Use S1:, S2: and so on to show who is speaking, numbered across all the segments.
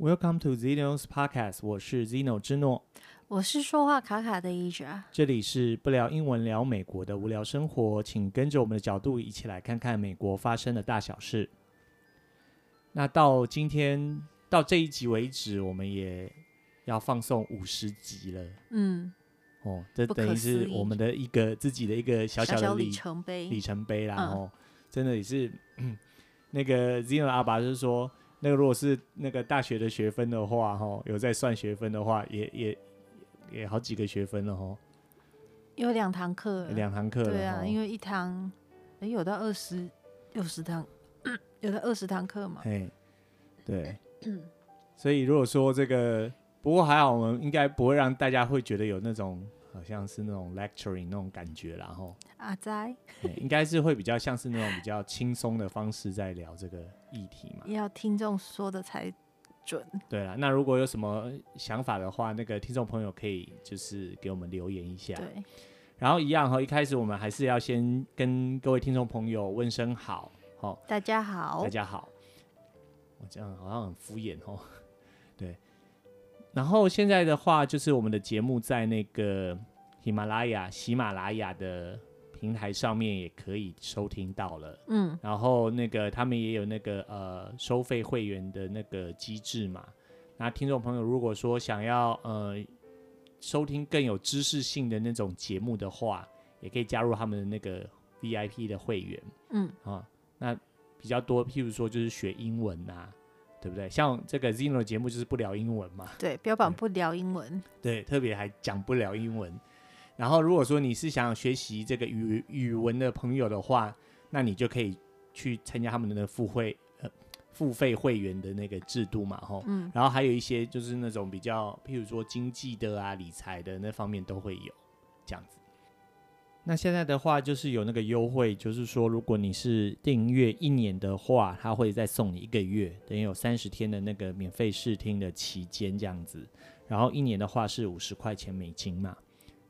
S1: Welcome to Zeno's Podcast，我是 Zeno 之诺，
S2: 我是说话卡卡的 Asia，
S1: 这里是不聊英文聊美国的无聊生活，请跟着我们的角度一起来看看美国发生的大小事。那到今天到这一集为止，我们也要放送五十集了。
S2: 嗯，
S1: 哦，这等于是我们的一个自己的一个小小的
S2: 里程碑，
S1: 里程碑啦。然后、
S2: 嗯、真
S1: 的也是。那个 Zeno 阿爸就是说，那个如果是那个大学的学分的话，哈，有在算学分的话，也也也好几个学分了，哈。
S2: 有两堂课，
S1: 两堂课，
S2: 对啊，因为一堂，哎，有到二十六十堂，有到二十堂课嘛。
S1: 嘿，对，所以如果说这个，不过还好，我们应该不会让大家会觉得有那种。好像是那种 lecturing 那种感觉，然后
S2: 阿仔，
S1: 应该是会比较像是那种比较轻松的方式在聊这个议题嘛。
S2: 要听众说的才准。
S1: 对了，那如果有什么想法的话，那个听众朋友可以就是给我们留言一下。
S2: 对。
S1: 然后一样哈，一开始我们还是要先跟各位听众朋友问声好，好，
S2: 大家好，
S1: 大家好。我这样好像很敷衍哦。对。然后现在的话，就是我们的节目在那个喜马拉雅、喜马拉雅的平台上面也可以收听到了。嗯，然后那个他们也有那个呃收费会员的那个机制嘛。那听众朋友如果说想要呃收听更有知识性的那种节目的话，也可以加入他们的那个 VIP 的会员。嗯，啊，那比较多，譬如说就是学英文啊。对不对？像这个 Zino 的节目就是不聊英文嘛。
S2: 对，标榜不聊英文。
S1: 对，对特别还讲不聊英文。然后如果说你是想学习这个语语文的朋友的话，那你就可以去参加他们的付费呃付费会员的那个制度嘛，吼。嗯。然后还有一些就是那种比较，譬如说经济的啊、理财的那方面都会有这样子。那现在的话就是有那个优惠，就是说如果你是订阅一年的话，他会再送你一个月，等于有三十天的那个免费试听的期间这样子。然后一年的话是五十块钱美金嘛，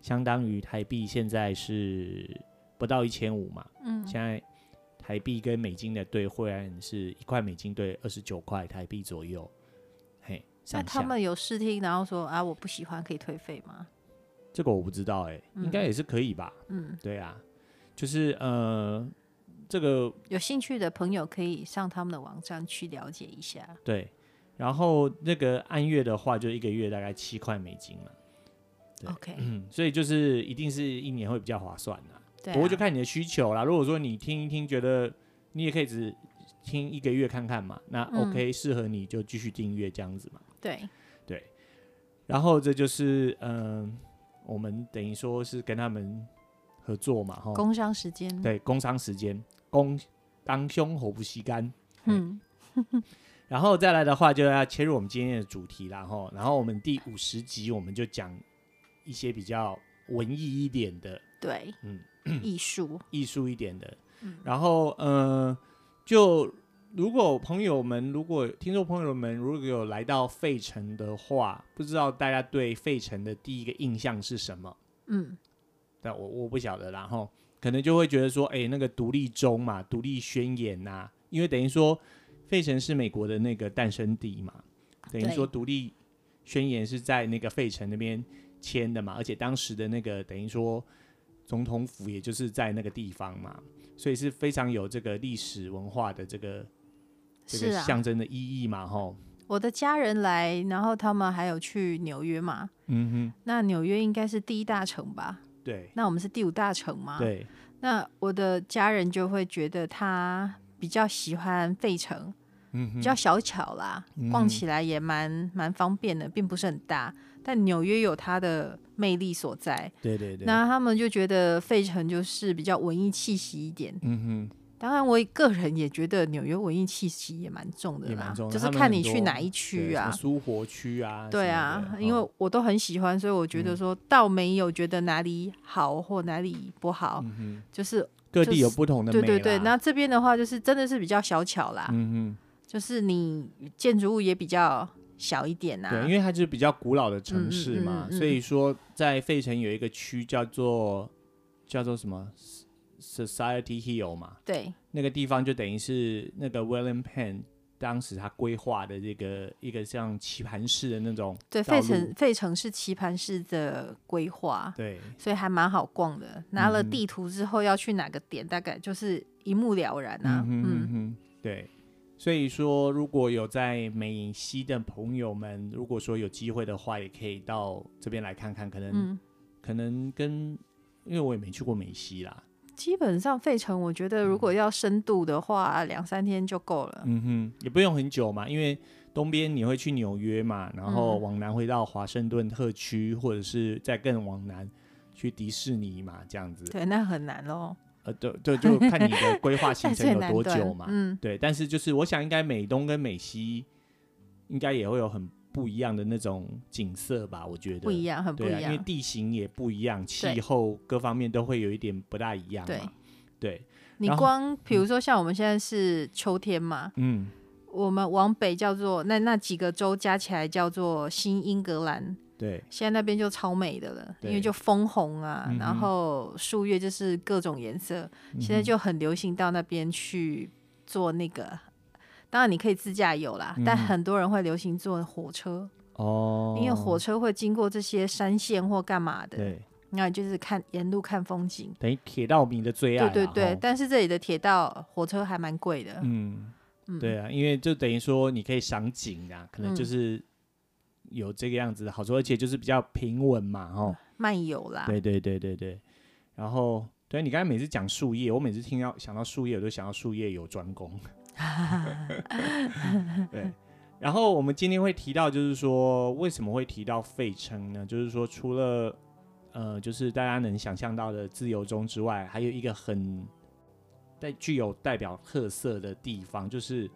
S1: 相当于台币现在是不到一千五嘛。嗯。现在台币跟美金的兑换是一块美金兑二十九块台币左右。嘿，
S2: 那他们有试听，然后说啊我不喜欢，可以退费吗？
S1: 这个我不知道哎、欸，应该也是可以吧。嗯，对啊，就是呃，这个
S2: 有兴趣的朋友可以上他们的网站去了解一下。
S1: 对，然后那个按月的话，就一个月大概七块美金嘛。
S2: OK，
S1: 嗯，所以就是一定是一年会比较划算的。对，不过就看你的需求啦。如果说你听一听，觉得你也可以只听一个月看看嘛，那 OK，适合你就继续订阅这样子嘛。
S2: 对
S1: 对，然后这就是嗯。我们等于说是跟他们合作嘛，哈。
S2: 工商时间。
S1: 对，工商时间，工当胸火不吸干。嗯。然后再来的话，就要切入我们今天的主题了，哈。然后我们第五十集，我们就讲一些比较文艺一点的。
S2: 对。嗯。艺术。
S1: 艺术一点的。嗯。然后，嗯、呃，就。如果朋友们，如果听众朋友们如果有来到费城的话，不知道大家对费城的第一个印象是什么？嗯，但我我不晓得，然后可能就会觉得说，哎，那个独立州嘛，独立宣言呐、啊，因为等于说费城是美国的那个诞生地嘛，等于说独立宣言是在那个费城那边签的嘛，而且当时的那个等于说总统府也就是在那个地方嘛，所以是非常有这个历史文化的这个。这个象征的意义嘛，吼。
S2: 我的家人来，然后他们还有去纽约嘛。嗯哼。那纽约应该是第一大城吧？
S1: 对。
S2: 那我们是第五大城嘛？
S1: 对。
S2: 那我的家人就会觉得他比较喜欢费城，嗯哼，比较小巧啦，嗯、逛起来也蛮蛮方便的，并不是很大。但纽约有它的魅力所在。
S1: 对对对。
S2: 那他们就觉得费城就是比较文艺气息一点。嗯哼。当然，我个人也觉得纽约文艺气息也蛮重的啦，就是看你去哪一区啊，
S1: 苏活区啊，
S2: 对啊，因为我都很喜欢，所以我觉得说倒没有觉得哪里好或哪里不好，就是
S1: 各地有不同的美。
S2: 对对对，那这边的话就是真的是比较小巧啦，嗯，就是你建筑物也比较小一点啊，
S1: 对，因为它就是比较古老的城市嘛，所以说在费城有一个区叫做叫做什么？Society Hill 嘛，
S2: 对，
S1: 那个地方就等于是那个 William Penn 当时他规划的这个一个像棋盘式的那种，
S2: 对，费城费城是棋盘式的规划，
S1: 对，
S2: 所以还蛮好逛的。拿了地图之后要去哪个点，大概就是一目了然啊。
S1: 嗯哼嗯，对。所以说，如果有在美西的朋友们，如果说有机会的话，也可以到这边来看看。可能，嗯、可能跟因为我也没去过美西啦。
S2: 基本上费城，我觉得如果要深度的话，两、嗯、三天就够了。
S1: 嗯哼，也不用很久嘛，因为东边你会去纽约嘛，然后往南回到华盛顿特区，或者是再更往南去迪士尼嘛，这样子。
S2: 对，那很难喽。
S1: 呃，对对，就看你的规划行程有多久嘛。嗯，对。但是就是，我想应该美东跟美西应该也会有很不一样的那种景色吧？我觉得
S2: 不一样，很不一
S1: 样，啊，因为地形也不一样，气候各方面都会有一点不大一样嘛。对，对。
S2: 你光比如说像我们现在是秋天嘛，嗯，我们往北叫做那那几个州加起来叫做新英格兰。
S1: 对，
S2: 现在那边就超美的了，因为就枫红啊，嗯、然后树叶就是各种颜色，嗯、现在就很流行到那边去做那个。当然你可以自驾游啦，嗯、但很多人会流行坐火车哦，因为火车会经过这些山线或干嘛的。对，那就是看沿路看风景，
S1: 等于铁道迷的最爱。
S2: 对对对，哦、但是这里的铁道火车还蛮贵的。
S1: 嗯，对啊，因为就等于说你可以赏景啊，可能就是。嗯有这个样子的好处，而且就是比较平稳嘛，哦，
S2: 漫游啦。
S1: 对对对对对。然后，对你刚才每次讲树叶，我每次听到想到树叶，我都想到树叶有专攻。对。然后我们今天会提到，就是说为什么会提到费城呢？就是说除了呃，就是大家能想象到的自由中之外，还有一个很带具有代表特色的地方，就是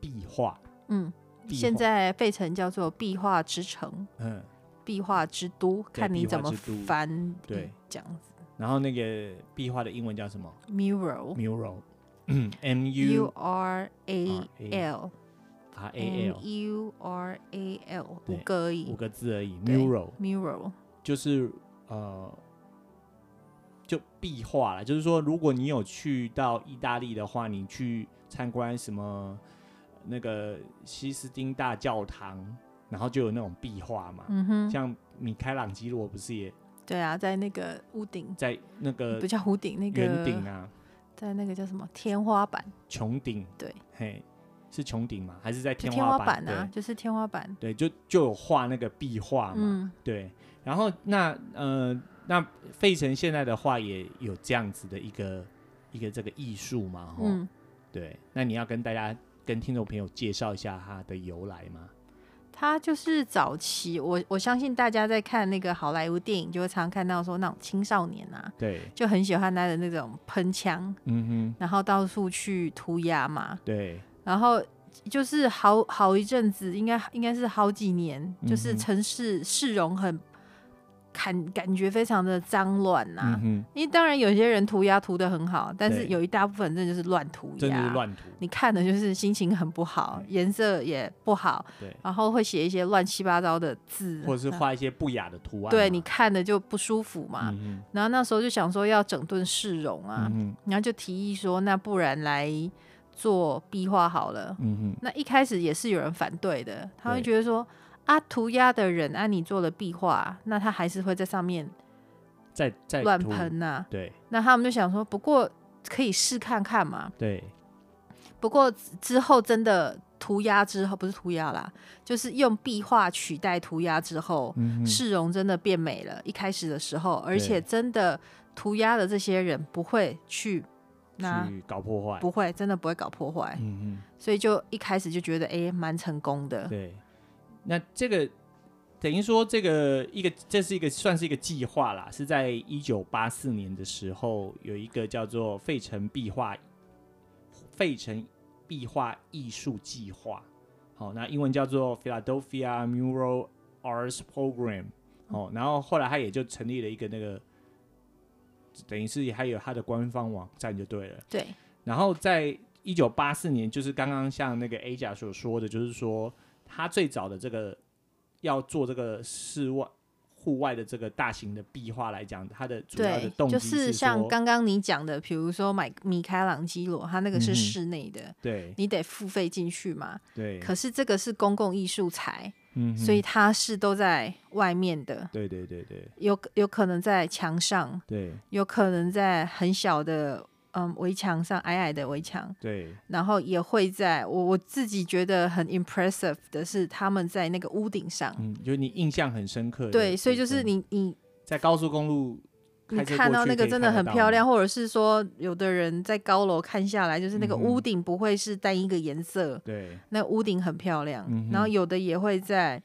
S1: 壁画。嗯。
S2: 现在费城叫做壁画之城，嗯，壁画之都，看你怎么翻，对，这样子。
S1: 然后那个壁画的英文叫什么
S2: ？Mural，Mural，
S1: 嗯，M U
S2: R A l，啊 A L，M U R A L，五个而已，
S1: 五个字而已。Mural，Mural，
S2: 就是
S1: 呃，就壁画了。就是说，如果你有去到意大利的话，你去参观什么？那个西斯丁大教堂，然后就有那种壁画嘛，嗯哼，像米开朗基罗不是也？
S2: 对啊，在那个屋顶，
S1: 在那个
S2: 不叫屋顶，那个
S1: 圆顶啊，
S2: 在那个叫什么天花板？
S1: 穹顶，对，嘿，是穹顶吗？还是在天花，
S2: 天花板啊？就是天花板，
S1: 对，就就有画那个壁画嘛，嗯、对。然后那呃，那费城现在的话也有这样子的一个一个这个艺术嘛，嗯，对。那你要跟大家。跟听众朋友介绍一下它的由来吗？
S2: 它就是早期，我我相信大家在看那个好莱坞电影，就会常常看到说那种青少年啊，
S1: 对，
S2: 就很喜欢他的那种喷枪，嗯哼，然后到处去涂鸦嘛，
S1: 对，
S2: 然后就是好好一阵子，应该应该是好几年，就是城市市容很。感感觉非常的脏乱呐，嗯、因为当然有些人涂鸦涂的很好，但是有一大部分真的就是乱涂鸦，
S1: 真的是乱涂，
S2: 你看的就是心情很不好，颜色也不好，对。然后会写一些乱七八糟的字，
S1: 或者是画一些不雅的图案，
S2: 对，你看的就不舒服嘛。嗯、然后那时候就想说要整顿市容啊，嗯、然后就提议说，那不然来做壁画好了。嗯哼。那一开始也是有人反对的，他会觉得说。啊，涂鸦的人，啊，你做了壁画，那他还是会在上面
S1: 再再
S2: 乱喷呐。
S1: 对，
S2: 那他们就想说，不过可以试看看嘛。
S1: 对。
S2: 不过之后真的涂鸦之后，不是涂鸦啦，就是用壁画取代涂鸦之后，嗯、市容真的变美了。一开始的时候，而且真的涂鸦的这些人不会去那
S1: 去搞破坏，
S2: 不会，真的不会搞破坏。嗯嗯所以就一开始就觉得，哎，蛮成功的。
S1: 对。那这个等于说，这个一个这是一个算是一个计划啦，是在一九八四年的时候，有一个叫做费城壁画费城壁画艺术计划，好，那英文叫做 Philadelphia Mural Arts Program，哦，然后后来他也就成立了一个那个，等于是还有他的官方网站就对了，
S2: 对。
S1: 然后在一九八四年，就是刚刚像那个 A 甲所说的，就是说。他最早的这个要做这个室外户外的这个大型的壁画来讲，它的主要的动机
S2: 是就是像刚刚你讲的，比如说买米开朗基罗，他那个是室内的，
S1: 嗯，对，
S2: 你得付费进去嘛，
S1: 对。
S2: 可是这个是公共艺术财，
S1: 嗯，
S2: 所以它是都在外面的，
S1: 对对对对，
S2: 有有可能在墙上，
S1: 对，
S2: 有可能在很小的。嗯，围墙上矮矮的围墙，
S1: 对，
S2: 然后也会在我我自己觉得很 impressive 的是他们在那个屋顶上，
S1: 嗯，就你印象很深刻，
S2: 对，所以就是你你
S1: 在高速公路
S2: 你看到那个真的很漂亮，或者是说有的人在高楼看下来，就是那个屋顶不会是单一个颜色，对、嗯，那屋顶很漂亮，嗯，然后有的也会在。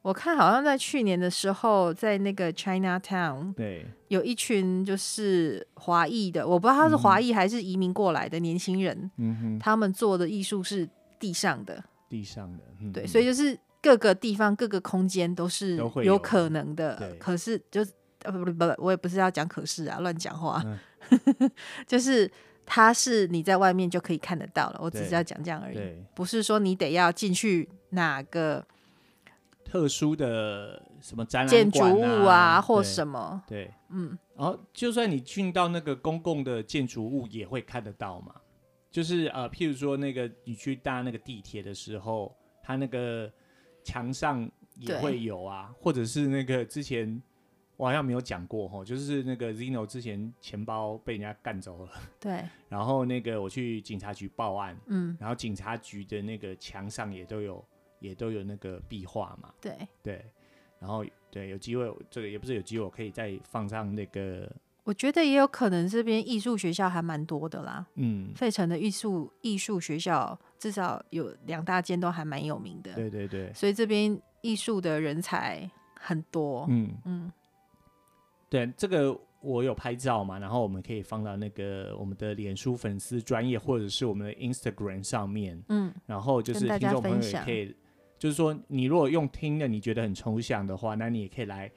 S2: 我看好像在去年的时候，在那个 Chinatown，对，有一群就是华裔的，我不知道他是华裔还是移民过来的年轻人，嗯哼，他们做的艺术是地上的，
S1: 地上的，嗯、
S2: 对，所以就是各个地方各个空间都是有可能的，可是就呃不不不，我也不是要讲可是啊，乱讲话，嗯、就是它是你在外面就可以看得到了，我只是要讲这样而已，不是说你得要进去哪个。
S1: 特殊的什么展览、啊、
S2: 建筑物啊，或什么？
S1: 对，嗯，然后就算你进到那个公共的建筑物，也会看得到嘛。就是呃，譬如说那个你去搭那个地铁的时候，它那个墙上也会有啊，或者是那个之前我好像没有讲过哈，就是那个 Zino 之前钱包被人家干走了，
S2: 对，
S1: 然后那个我去警察局报案，嗯，然后警察局的那个墙上也都有。也都有那个壁画嘛，
S2: 对。
S1: 对，然后对有机会，这个也不是有机会，我可以再放上那个。
S2: 我觉得也有可能这边艺术学校还蛮多的啦，嗯，费城的艺术艺术学校至少有两大间都还蛮有名的，
S1: 对对对，
S2: 所以这边艺术的人才很多，嗯。嗯，
S1: 对，这个我有拍照嘛，然后我们可以放到那个我们的脸书粉丝专业或者是我们的 Instagram 上面，嗯，然后就是听众朋友也可以。就是说，你如果用听的，你觉得很抽象的话，那你也可以来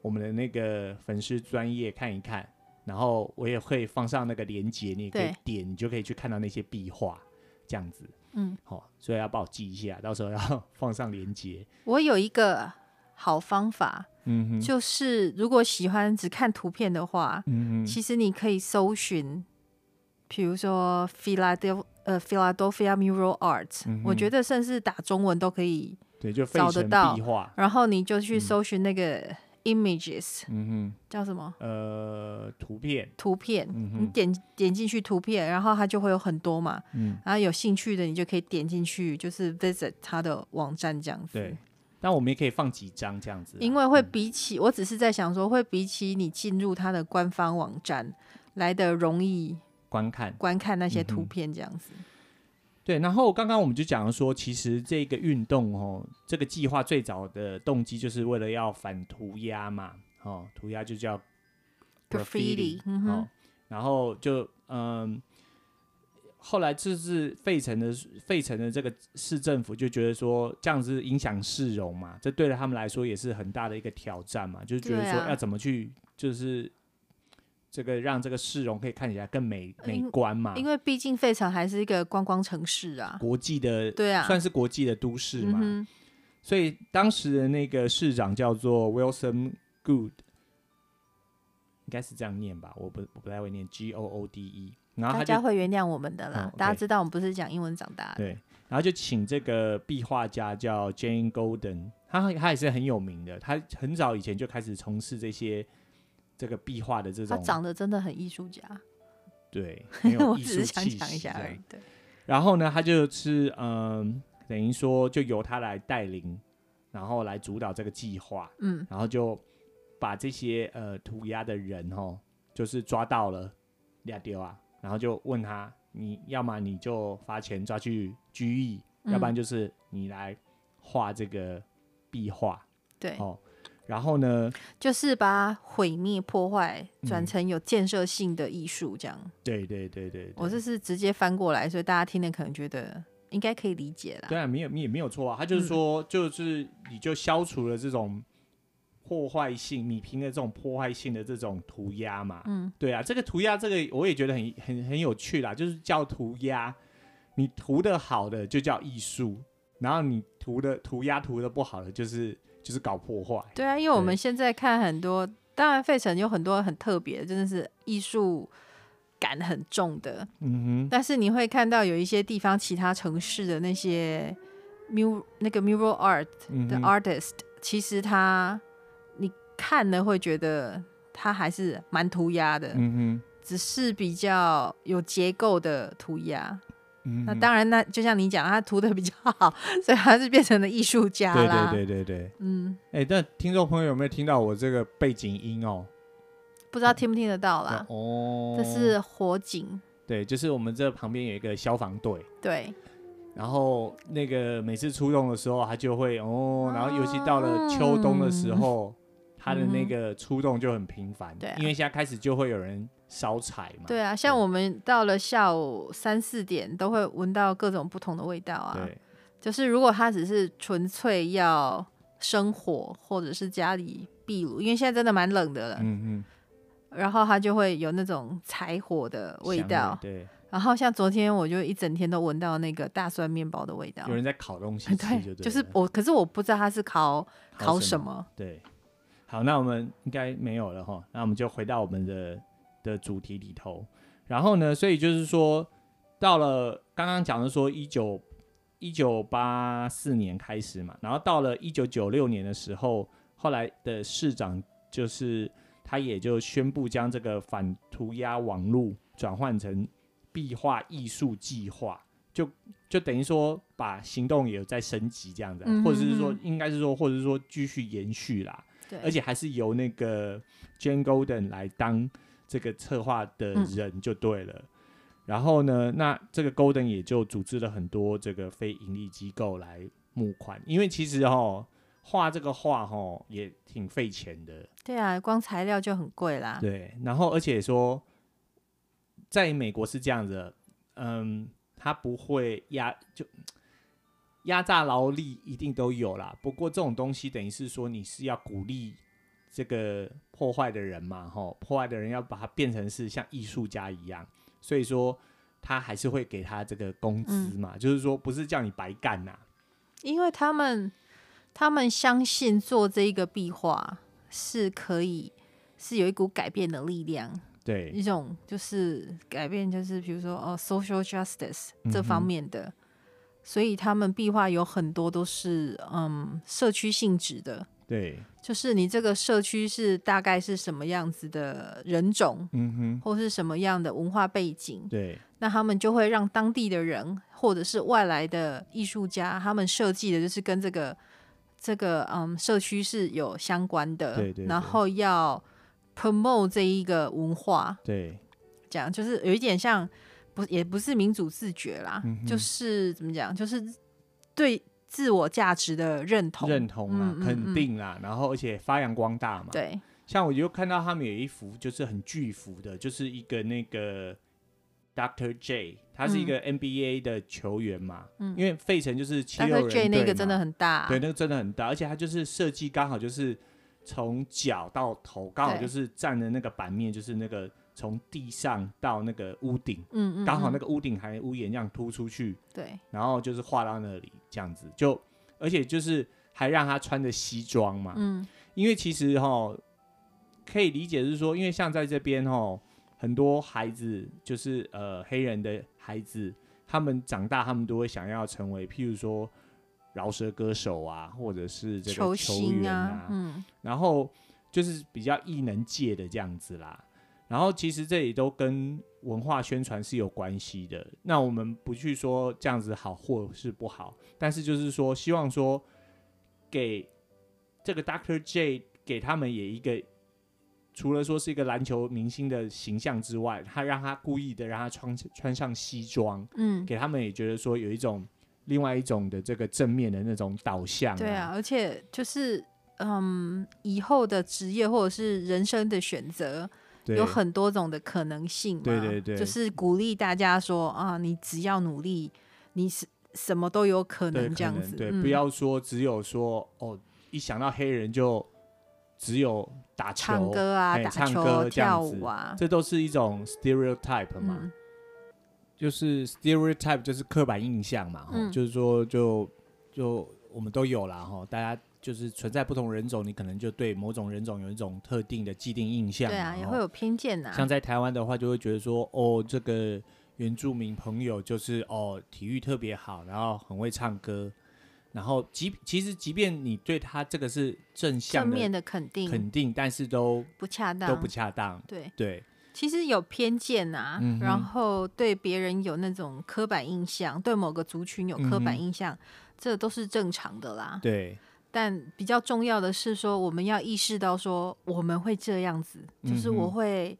S1: 我们的那个粉丝专业看一看。然后我也会放上那个链接，你也可以点，你就可以去看到那些壁画，这样子。嗯，好、哦，所以要帮我记一下，到时候要放上链接。
S2: 我有一个好方法，嗯哼，就是如果喜欢只看图片的话，嗯哼，其实你可以搜寻，比如说 Philadelphia 呃，Philadelphia Mural Art，、嗯、我觉得甚至打中文都可以，
S1: 对，就找得到。
S2: 然后你就去搜寻那个 images，嗯哼，叫什么？
S1: 呃，图片。
S2: 图片，嗯、你点点进去图片，然后它就会有很多嘛。嗯。然后有兴趣的你就可以点进去，就是 visit 它的网站这样子。
S1: 对。但我们也可以放几张这样子。
S2: 因为会比起，嗯、我只是在想说，会比起你进入它的官方网站来的容易。
S1: 观看
S2: 观看那些图片这样子，
S1: 嗯、对。然后刚刚我们就讲说，其实这个运动哦，这个计划最早的动机就是为了要反涂鸦嘛，哦，涂鸦就叫 graffiti。哦，然后就嗯，后来就是费城的费城的这个市政府就觉得说，这样子影响市容嘛，这对了他们来说也是很大的一个挑战嘛，就是觉得说要怎么去就是。这个让这个市容可以看起来更美美观嘛？
S2: 因为毕竟费城还是一个观光城市啊，
S1: 国际的
S2: 对啊，
S1: 算是国际的都市嘛。嗯、所以当时的那个市长叫做 Wilson Goode，应该是这样念吧？我不我不太会念 G O O D E。然后
S2: 大家会原谅我们的啦，大家知道我们不是讲英文长大的。
S1: 对，然后就请这个壁画家叫 Jane Golden，他他也是很有名的，他很早以前就开始从事这些。这个壁画的这种，
S2: 他长得真的很艺术家，
S1: 对，很有 艺术气息。对，然后呢，他就是嗯，等于说就由他来带领，然后来主导这个计划，嗯，然后就把这些呃涂鸦的人哦，就是抓到了俩丢啊，然后就问他，你要么你就罚钱抓去拘役，嗯，要不然就是你来画这个壁画，
S2: 对，哦。
S1: 然后呢，
S2: 就是把毁灭破坏转成有建设性的艺术，这样。
S1: 对对对对，
S2: 我这是直接翻过来，所以大家听了可能觉得应该可以理解了。
S1: 对啊，没有，你也没有错啊。他就是说，就是你就消除了这种破坏性，弭平了这种破坏性的这种涂鸦嘛。嗯，对啊，这个涂鸦这个我也觉得很很很有趣啦，就是叫涂鸦，你涂的好的就叫艺术，然后你涂的涂鸦涂的不好的就是。就是搞破坏。
S2: 对啊，因为我们现在看很多，当然费城有很多很特别，真的是艺术感很重的。嗯哼。但是你会看到有一些地方，其他城市的那些 mur 那个 mural art 的 artist，、嗯、其实他你看了会觉得他还是蛮涂鸦的。嗯哼。只是比较有结构的涂鸦。那当然，那就像你讲，他涂的比较好，所以他是变成了艺术家啦。
S1: 对对对对对，嗯，哎、欸，但听众朋友有没有听到我这个背景音哦？
S2: 不知道听不听得到啦？哦，这是火警。
S1: 对，就是我们这旁边有一个消防队。
S2: 对。
S1: 然后那个每次出动的时候，他就会哦，然后尤其到了秋冬的时候，他、嗯、的那个出动就很频繁。对、啊，因为现在开始就会有人。烧柴嘛？
S2: 对啊，像我们到了下午三四点，都会闻到各种不同的味道啊。对，就是如果他只是纯粹要生火，或者是家里壁炉，因为现在真的蛮冷的了。嗯嗯。然后他就会有那种柴火的味道。对。然后像昨天，我就一整天都闻到那个大蒜面包的味道。
S1: 有人在烤东西吃 就对，
S2: 对，就是我，可是我不知道他是烤烤。什么
S1: 对。好，那我们应该没有了哈。那我们就回到我们的。的主题里头，然后呢，所以就是说，到了刚刚讲的说一九一九八四年开始嘛，然后到了一九九六年的时候，后来的市长就是他也就宣布将这个反涂鸦网络转换成壁画艺术计划，就就等于说把行动也有在升级这样子，或者是说应该是说，或者是说继续延续啦，对，而且还是由那个 Jane Golden 来当。这个策划的人就对了，嗯、然后呢，那这个 Golden 也就组织了很多这个非盈利机构来募款，因为其实哈画这个画哈也挺费钱的。
S2: 对啊，光材料就很贵啦。
S1: 对，然后而且说，在美国是这样子，嗯，他不会压就压榨劳力一定都有啦，不过这种东西等于是说你是要鼓励。这个破坏的人嘛，吼，破坏的人要把它变成是像艺术家一样，所以说他还是会给他这个工资嘛，嗯、就是说不是叫你白干呐、啊，
S2: 因为他们他们相信做这一个壁画是可以是有一股改变的力量，
S1: 对，
S2: 一种就是改变，就是比如说哦，social justice 这方面的，所以他们壁画有很多都是嗯社区性质的。
S1: 对，
S2: 就是你这个社区是大概是什么样子的人种，嗯哼，或是什么样的文化背景，
S1: 对，
S2: 那他们就会让当地的人或者是外来的艺术家，他们设计的就是跟这个这个嗯社区是有相关的，对，对对，然后要 promote 这一个文化，
S1: 对，
S2: 这样就是有一点像不也不是民主自觉啦，嗯，就是怎么讲，就是对。自我价值的认同，
S1: 认同啊，嗯嗯嗯肯定啦，然后而且发扬光大嘛。
S2: 对，
S1: 像我就看到他们有一幅就是很巨幅的，就是一个那个 Doctor J，他是一个 NBA 的球员嘛。嗯。因为费城就是七六人队嘛。Dr. J
S2: 那个真的很大。
S1: 对，那个真的很大，而且他就是设计刚好就是从脚到头刚好就是站的那个版面，就是那个。从地上到那个屋顶，嗯，嗯，刚好那个屋顶还屋檐这样突出去，
S2: 对，
S1: 然后就是画到那里这样子，就而且就是还让他穿着西装嘛，嗯，因为其实哈可以理解是说，因为像在这边哈，很多孩子就是呃黑人的孩子，他们长大他们都会想要成为，譬如说饶舌歌手啊，或者是这个球员啊，啊。嗯，然后就是比较艺能界的这样子啦。然后其实这也都跟文化宣传是有关系的。那我们不去说这样子好或是不好，但是就是说希望说给这个 Doctor J 给他们也一个，除了说是一个篮球明星的形象之外，他让他故意的让他穿穿上西装，嗯，给他们也觉得说有一种另外一种的这个正面的那种导向。
S2: 对啊，而且就是嗯，以后的职业或者是人生的选择。对有很多种的可能性嘛，
S1: 对对对，
S2: 就是鼓励大家说啊，你只要努力，你是什么都有可能这样子。
S1: 对，不要说只有说哦，一想到黑人就只有打球、
S2: 唱歌跳舞啊，
S1: 这都是一种 stereotype 嘛，嗯、就是 stereotype 就是刻板印象嘛，嗯、就是说就就我们都有啦哈，大家就是存在不同人种，你可能就对某种人种有一种特定的既定印象。
S2: 对啊，也会有偏见呐。
S1: 像在台湾的话，就会觉得说，哦，这个原住民朋友就是哦，体育特别好，然后很会唱歌，然后即其实即便你对他这个是正向
S2: 正面的肯定，
S1: 肯定，但是都
S2: 不恰当，
S1: 都不恰当。
S2: 对
S1: 对。
S2: 其实有偏见啊，
S1: 嗯、
S2: 然后对别人有那种刻板印象，对某个族群有刻板印象，嗯、这都是正常的啦。
S1: 对。
S2: 但比较重要的是说，我们要意识到说，我们会这样子，就是我会，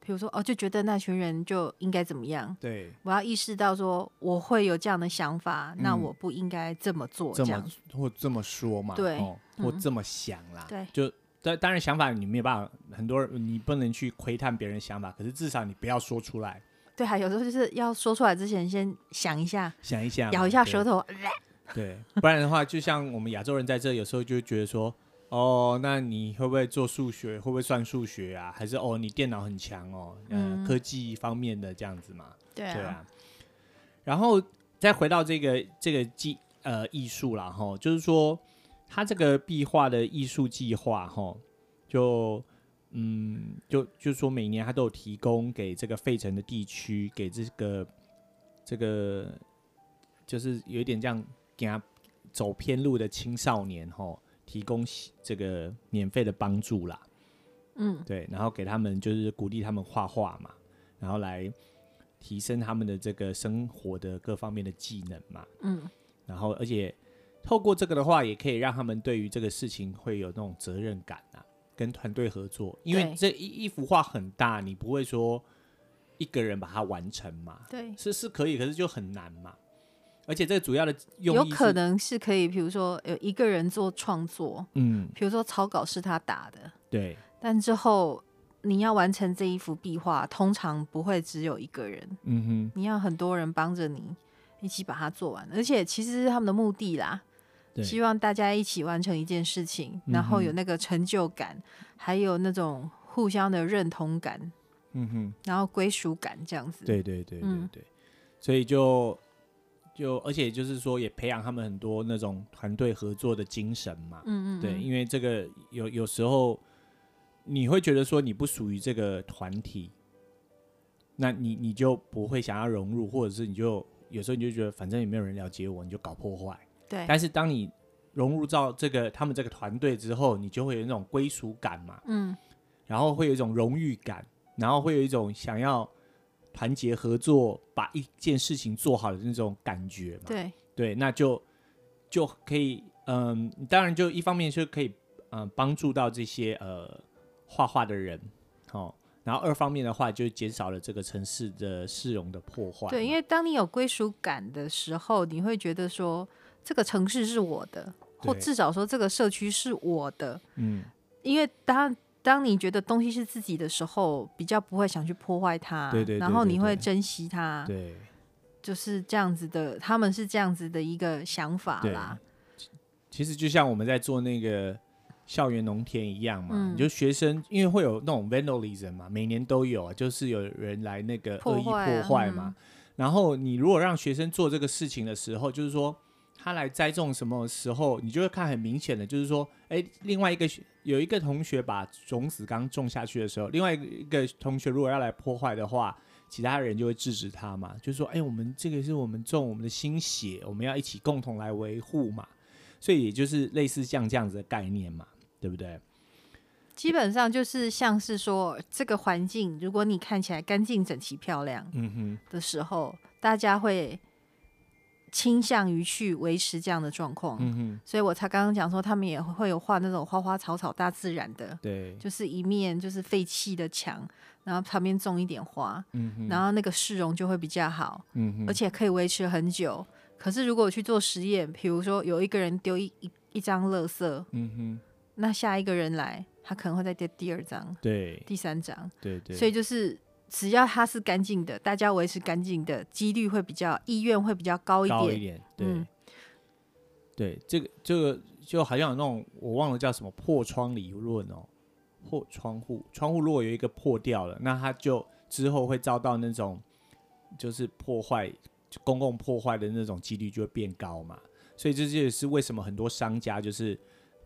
S2: 比如说哦，就觉得那群人就应该怎么样。
S1: 对。
S2: 我要意识到说，我会有这样的想法，嗯、那我不应该这么做，这样
S1: 或这么说嘛？
S2: 对、
S1: 哦。或这么想啦。
S2: 对。
S1: 就。当当然，想法你没有办法，很多人你不能去窥探别人想法，可是至少你不要说出来。
S2: 对啊，有时候就是要说出来之前，先想一下，
S1: 想一下，
S2: 咬一下舌头。
S1: 对，不然的话，就像我们亚洲人在这，有时候就觉得说，哦，那你会不会做数学？会不会算数学啊？还是哦，你电脑很强哦，嗯，科技方面的这样子嘛。
S2: 对啊。对啊。
S1: 然后再回到这个这个技呃艺术啦，哈，就是说。他这个壁画的艺术计划，哈，就嗯，就就说每年他都有提供给这个费城的地区，给这个这个就是有一点这样给他走偏路的青少年，吼，提供这个免费的帮助啦。
S2: 嗯，
S1: 对，然后给他们就是鼓励他们画画嘛，然后来提升他们的这个生活的各方面的技能嘛。
S2: 嗯，
S1: 然后而且。透过这个的话，也可以让他们对于这个事情会有那种责任感啊，跟团队合作。因为这一一幅画很大，你不会说一个人把它完成嘛？
S2: 对，
S1: 是是可以，可是就很难嘛。而且这个主要的
S2: 有可能是可以，比如说有一个人做创作，
S1: 嗯，
S2: 比如说草稿是他打的，
S1: 对。
S2: 但之后你要完成这一幅壁画，通常不会只有一个人，
S1: 嗯哼，
S2: 你要很多人帮着你一起把它做完。而且其实是他们的目的啦。希望大家一起完成一件事情，然后有那个成就感，嗯、还有那种互相的认同感，
S1: 嗯哼，
S2: 然后归属感这样子。
S1: 对对对对对，嗯、所以就就而且就是说，也培养他们很多那种团队合作的精神嘛。
S2: 嗯，嗯嗯，
S1: 对，因为这个有有时候你会觉得说你不属于这个团体，那你你就不会想要融入，或者是你就有时候你就觉得反正也没有人了解我，你就搞破坏。
S2: 对，
S1: 但是当你融入到这个他们这个团队之后，你就会有那种归属感嘛，
S2: 嗯，
S1: 然后会有一种荣誉感，然后会有一种想要团结合作，把一件事情做好的那种感觉嘛，
S2: 对，
S1: 对，那就就可以，嗯，当然就一方面就可以，嗯，帮助到这些呃画画的人，哦，然后二方面的话就减少了这个城市的市容的破坏，
S2: 对，因为当你有归属感的时候，你会觉得说。这个城市是我的，或至少说这个社区是我的。
S1: 嗯，
S2: 因为当当你觉得东西是自己的时候，比较不会想去破坏它。
S1: 对对，对，对对。
S2: 然后你会珍惜它。
S1: 对。
S2: 就是这样子的，他们是这样子的一个想法啦。
S1: 其实就像我们在做那个校园农田一样嘛，
S2: 嗯、
S1: 你就学生因为会有那种 vandalism 嘛，每年都有，就是有人来那个恶意破坏嘛。嗯、然后你如果让学生做这个事情的时候，就是说。他来栽种什么时候，你就会看很明显的，就是说，哎，另外一个有一个同学把种子刚种下去的时候，另外一个同学如果要来破坏的话，其他人就会制止他嘛，就说，哎，我们这个是我们种我们的心血，我们要一起共同来维护嘛，所以也就是类似像这样子的概念嘛，对不对？
S2: 基本上就是像是说，这个环境如果你看起来干净整齐漂亮，
S1: 嗯哼
S2: 的时候，嗯、大家会。倾向于去维持这样的状况，
S1: 嗯，
S2: 所以我才刚刚讲说，他们也会有画那种花花草草、大自然的，
S1: 对，
S2: 就是一面就是废弃的墙，然后旁边种一点花，然后那个市容就会比较好，而且可以维持很久。可是如果去做实验，比如说有一个人丢一一一张垃圾，
S1: 嗯哼，
S2: 那下一个人来，他可能会再丢第二张，
S1: 对，
S2: 第三张，
S1: 对对，
S2: 所以就是。只要它是干净的，大家维持干净的几率会比较，意愿会比较高一点。
S1: 高一点，对，嗯、对，这个这个就好像有那种我忘了叫什么破窗理论哦，破窗户，窗户如果有一个破掉了，那它就之后会遭到那种就是破坏，公共破坏的那种几率就会变高嘛。所以这也是为什么很多商家就是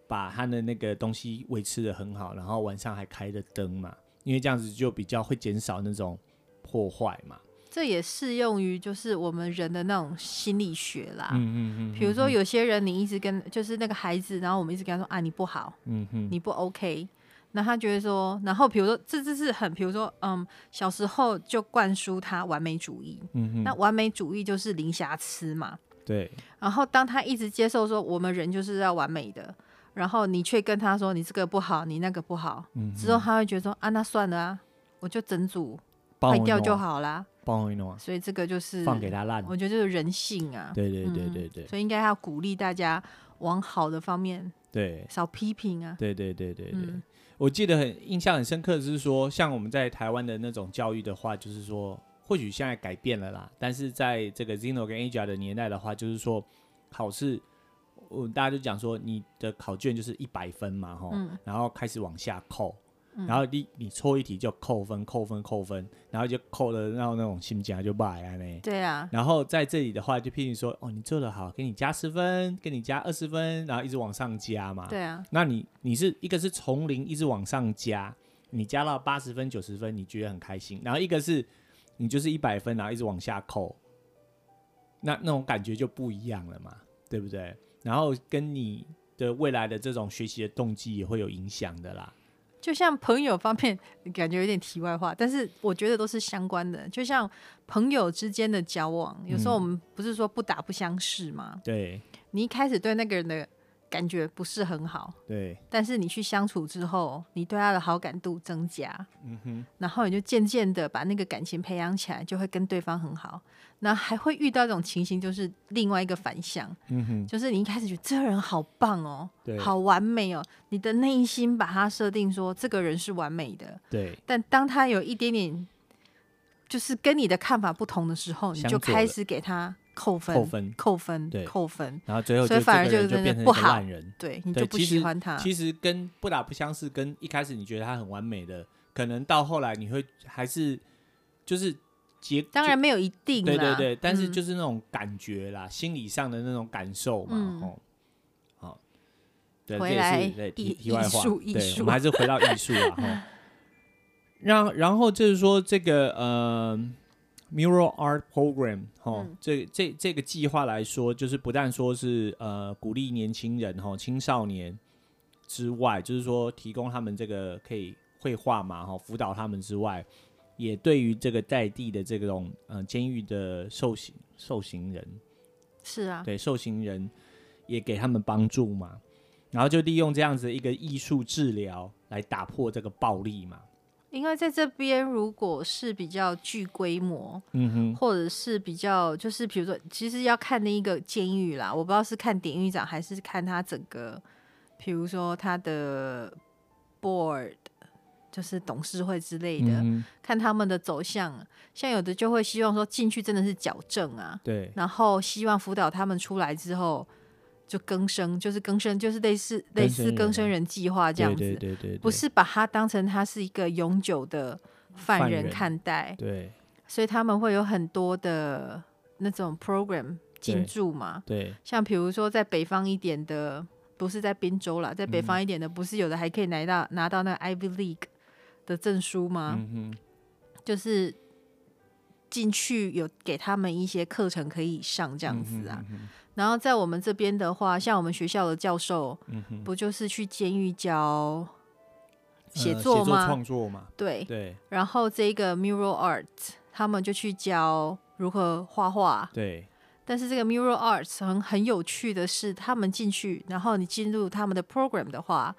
S1: 把他的那个东西维持的很好，然后晚上还开着灯嘛，因为这样子就比较会减少那种破坏嘛。
S2: 这也适用于就是我们人的那种心理学啦。
S1: 嗯嗯嗯。
S2: 比如说有些人，你一直跟就是那个孩子，然后我们一直跟他说啊，你不好，
S1: 嗯哼，
S2: 你不 OK。那他觉得说，然后比如说这这是很，比如说嗯，小时候就灌输他完美主义。
S1: 嗯哼。
S2: 那完美主义就是零瑕疵嘛。
S1: 对。
S2: 然后当他一直接受说我们人就是要完美的，然后你却跟他说你这个不好，你那个不好，嗯，之后他会觉得说啊，那算了啊，我就整组坏掉就好啦。
S1: 帮我一弄啊！
S2: 所以这个就是
S1: 放给他烂，
S2: 我觉得就是人性啊。
S1: 对对对对对。
S2: 所以应该要鼓励大家往好的方面，
S1: 对，
S2: 少批评啊。
S1: 对对对对对。我记得很印象很深刻的是说，像我们在台湾的那种教育的话，就是说，或许现在改变了啦，但是在这个 Zeno 跟 Aja 的年代的话，就是说考试，我大家就讲说你的考卷就是一百分嘛，哈，然后开始往下扣。然后你你错一题就扣分扣分扣分，然后就扣了，然后那种心情就败了呢。
S2: 对啊。
S1: 然后在这里的话，就譬如说，哦，你做的好，给你加十分，给你加二十分，然后一直往上加嘛。
S2: 对啊。
S1: 那你你是一个是从零一直往上加，你加到八十分九十分，你觉得很开心。然后一个是你就是一百分，然后一直往下扣，那那种感觉就不一样了嘛，对不对？然后跟你的未来的这种学习的动机也会有影响的啦。
S2: 就像朋友方面，感觉有点题外话，但是我觉得都是相关的。就像朋友之间的交往，有时候我们不是说不打不相识吗？
S1: 对，
S2: 你一开始对那个人的。感觉不是很好，
S1: 对。
S2: 但是你去相处之后，你对他的好感度增加，
S1: 嗯哼。
S2: 然后你就渐渐的把那个感情培养起来，就会跟对方很好。那还会遇到一种情形，就是另外一个反向，
S1: 嗯哼。
S2: 就是你一开始觉得这个人好棒哦，
S1: 对，
S2: 好完美哦，你的内心把他设定说这个人是完美的，
S1: 对。
S2: 但当他有一点点，就是跟你的看法不同的时候，你就开始给他。扣分，扣分，扣分，
S1: 对，
S2: 扣分，
S1: 然后最后，
S2: 所以反而就
S1: 就变成
S2: 不烂
S1: 人，
S2: 对，你就不喜欢他。
S1: 其实跟不打不相识，跟一开始你觉得他很完美的，可能到后来你会还是就是结，
S2: 当然没有一定，
S1: 对对对，但是就是那种感觉啦，心理上的那种感受嘛，哦，好，对，这也是对题题外话，对，我们还是回到艺术啊，哈。然然后就是说这个呃。Mural Art Program，哈，嗯、这这这个计划来说，就是不但说是呃鼓励年轻人哈青少年之外，就是说提供他们这个可以绘画嘛哈，辅导他们之外，也对于这个在地的这种呃监狱的受刑受刑人，
S2: 是啊，
S1: 对受刑人也给他们帮助嘛，然后就利用这样子一个艺术治疗来打破这个暴力嘛。
S2: 因为在这边，如果是比较具规模，
S1: 嗯哼，
S2: 或者是比较，就是比如说，其实要看那一个监狱啦，我不知道是看典狱长还是看他整个，比如说他的 board，就是董事会之类的，嗯、看他们的走向。像有的就会希望说进去真的是矫正啊，
S1: 对，
S2: 然后希望辅导他们出来之后。就更生，就是更生，就是类似类似更生人计划这样子，
S1: 对对对对对，
S2: 不是把他当成他是一个永久的犯人看待，
S1: 对，
S2: 所以他们会有很多的那种 program 进驻嘛，
S1: 对，
S2: 像比如说在北方一点的，不是在滨州啦，在北方一点的，不是有的还可以拿到拿到那个 Ivy League 的证
S1: 书吗？
S2: 就是进去有给他们一些课程可以上这样子啊。然后在我们这边的话，像我们学校的教授，
S1: 嗯、
S2: 不就是去监狱教写作吗？
S1: 创、呃、作嘛。
S2: 对
S1: 对。
S2: 然后这个 mural art，他们就去教如何画画。
S1: 对。
S2: 但是这个 mural Arts 很很有趣的是，他们进去，然后你进入他们的 program 的
S1: 话，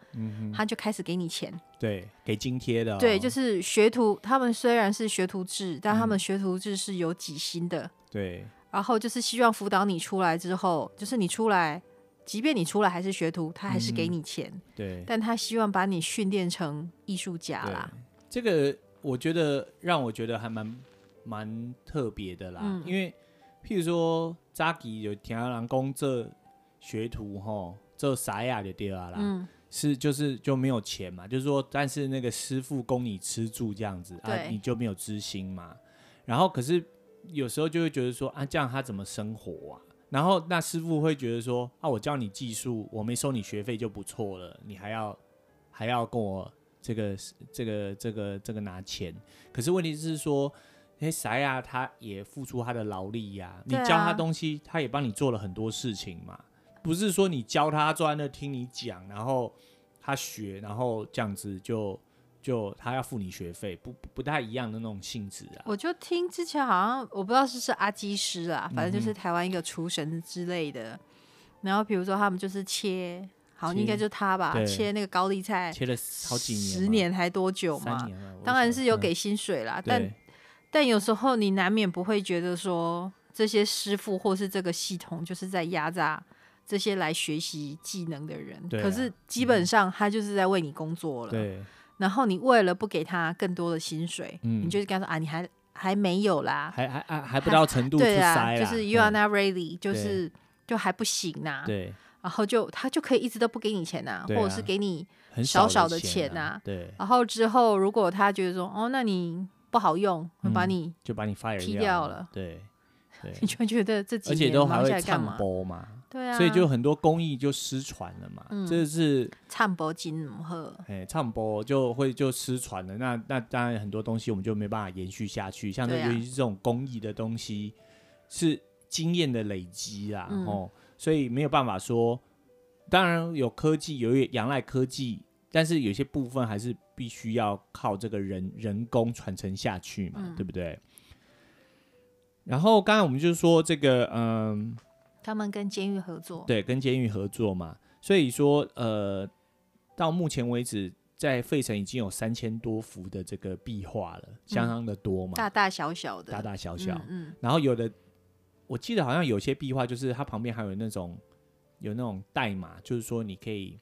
S2: 他就开始给你钱。
S1: 对，给津贴的、哦。
S2: 对，就是学徒，他们虽然是学徒制，但他们学徒制是有几薪的。
S1: 对。
S2: 然后就是希望辅导你出来之后，就是你出来，即便你出来还是学徒，他还是给你钱。
S1: 嗯、对，但
S2: 他希望把你训练成艺术家啦。
S1: 这个我觉得让我觉得还蛮蛮特别的啦，嗯、因为譬如说扎吉有听人讲这学徒吼，这啥呀就对啊啦，
S2: 嗯、
S1: 是就是就没有钱嘛，就是说，但是那个师傅供你吃住这样子啊，你就没有知心嘛。然后可是。有时候就会觉得说啊，这样他怎么生活啊？然后那师傅会觉得说啊，我教你技术，我没收你学费就不错了，你还要还要跟我这个这个这个这个拿钱。可是问题是说，哎，谁呀？他也付出他的劳力呀、啊，你教他东西，他也帮你做了很多事情嘛，不是说你教他坐在那听你讲，然后他学，然后这样子就。就他要付你学费，不不太一样的那种性质啊。
S2: 我就听之前好像我不知道是不是阿基师啊，反正就是台湾一个厨神之类的。嗯、然后比如说他们就是切，好应该就是他吧，切那个高丽菜，
S1: 切了好几年，
S2: 十年还多久嘛？当然是有给薪水啦，嗯、但但有时候你难免不会觉得说这些师傅或是这个系统就是在压榨这些来学习技能的人。啊、可是基本上他就是在为你工作了。对。然后你为了不给他更多的薪水，嗯、你就是跟他说啊，你还还没有啦，
S1: 还还还还不到程度，
S2: 对啊，就是 you are not ready，、嗯、就是就还不行呐、啊。
S1: 对，
S2: 然后就他就可以一直都不给你钱呐、啊，或者是给你少少的钱呐、啊。
S1: 对。
S2: 然后之后如果他觉得说哦，那你不好用，会把你
S1: 就把你 fire
S2: 踢掉了。
S1: 对。
S2: 对 你就觉得这几年忙下来干嘛？对啊，
S1: 所以就很多工艺就失传了嘛。嗯、这是
S2: 唱播金贺，
S1: 哎，唱播就会就失传了。那那当然很多东西我们就没办法延续下去。像这尤其是这种工艺的东西，是经验的累积啦，嗯、哦，所以没有办法说。当然有科技，有仰赖科技，但是有些部分还是必须要靠这个人人工传承下去嘛，嗯、对不对？然后刚才我们就是说这个，嗯。
S2: 他们跟监狱合作，
S1: 对，跟监狱合作嘛，所以说，呃，到目前为止，在费城已经有三千多幅的这个壁画了，相当的多嘛，
S2: 大大小小的，
S1: 大大小小，嗯，嗯，然后有的，我记得好像有些壁画，就是它旁边还有那种有那种代码，就是说你可以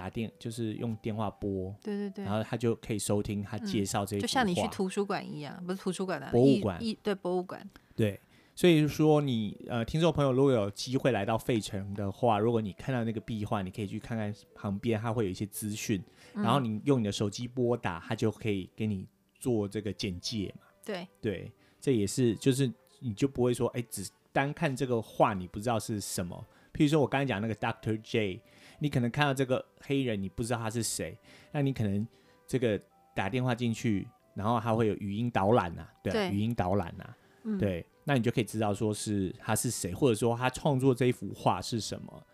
S1: 打电，就是用电话拨，
S2: 对对对，
S1: 然后他就可以收听他介绍这些，
S2: 就像你去图书馆一样，不是图书馆的
S1: 博物馆，
S2: 对，博物馆，
S1: 对。所以说你，你呃，听众朋友，如果有机会来到费城的话，如果你看到那个壁画，你可以去看看旁边，它会有一些资讯，嗯、然后你用你的手机拨打，它就可以给你做这个简介嘛。
S2: 对
S1: 对，这也是就是你就不会说，哎，只单看这个画，你不知道是什么。譬如说我刚才讲那个 Doctor J，你可能看到这个黑人，你不知道他是谁，那你可能这个打电话进去，然后他会有语音导览呐、啊，对，对语音导览呐、啊，嗯、对。那你就可以知道说是他是谁，或者说他创作这一幅画是什么。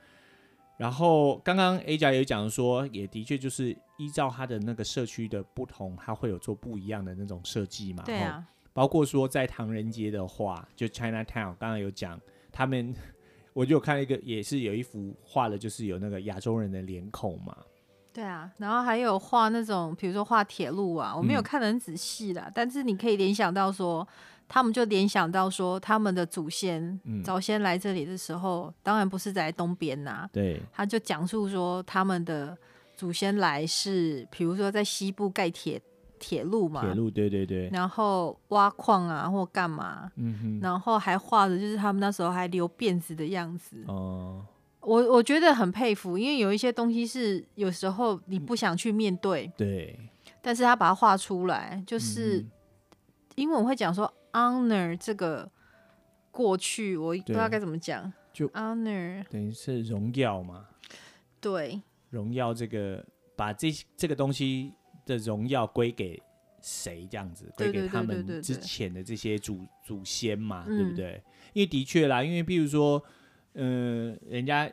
S1: 然后刚刚 A 甲也讲说，也的确就是依照他的那个社区的不同，他会有做不一样的那种设计嘛。
S2: 对啊。
S1: 包括说在唐人街的话，就 Chinatown，刚刚有讲他们，我就有看一个也是有一幅画的，就是有那个亚洲人的脸孔嘛。
S2: 对啊，然后还有画那种，比如说画铁路啊，我没有看得很仔细啦，嗯、但是你可以联想到说。他们就联想到说，他们的祖先早先来这里的时候，嗯、当然不是在东边呐、啊。
S1: 对，
S2: 他就讲述说，他们的祖先来是，比如说在西部盖铁铁路嘛。
S1: 铁路，对对对。
S2: 然后挖矿啊，或干嘛。嗯哼。然后还画的就是他们那时候还留辫子的样子。哦。我我觉得很佩服，因为有一些东西是有时候你不想去面对。
S1: 对。
S2: 但是他把它画出来，就是、嗯、英文会讲说。Honor 这个过去，我不知道该怎么讲。就 Honor
S1: 等于是荣耀嘛？
S2: 对，
S1: 荣耀这个把这这个东西的荣耀归给谁？这样子归给他们之前的这些祖祖先嘛？对不对？因为的确啦，因为比如说，嗯、呃，人家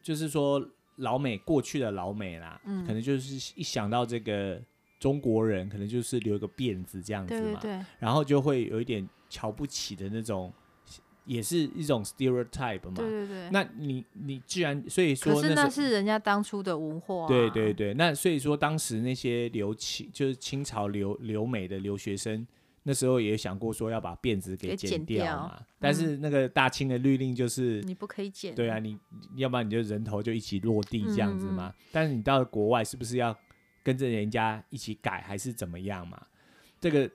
S1: 就是说老美过去的老美啦，嗯、可能就是一想到这个。中国人可能就是留个辫子这样子嘛，
S2: 对对对，
S1: 然后就会有一点瞧不起的那种，也是一种 stereotype 嘛。
S2: 对对对。
S1: 那你你既然所以说，
S2: 可是那是人家当初的文化啊。
S1: 对对对。那所以说，当时那些留清就是清朝留留美的留学生，那时候也想过说要把辫子给剪掉嘛。掉，但是那个大清的律令就是
S2: 你不可以剪。
S1: 对啊，你要不然你就人头就一起落地这样子嘛。嗯嗯，但是你到了国外，是不是要？跟着人家一起改还是怎么样嘛？这个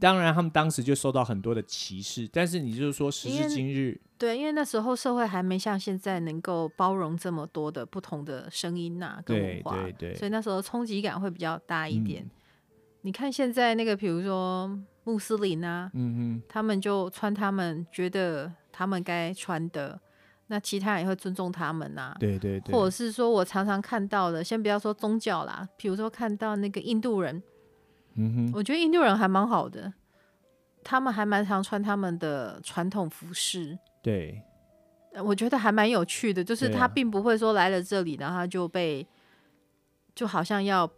S1: 当然，他们当时就受到很多的歧视。但是你就是说，时至今日，
S2: 对，因为那时候社会还没像现在能够包容这么多的不同的声音呐、啊，跟文化，对对对，所以那时候冲击感会比较大一点。嗯、你看现在那个，比如说穆斯林啊，
S1: 嗯哼，
S2: 他们就穿他们觉得他们该穿的，那其他人也会尊重他们呐。
S1: 对对对。
S2: 或者是说我常常看到的，先不要说宗教啦，比如说看到那个印度人，
S1: 嗯哼，
S2: 我觉得印度人还蛮好的，他们还蛮常穿他们的传统服饰。
S1: 对，
S2: 我觉得还蛮有趣的，就是他并不会说来了这里，然后他就被就好像要。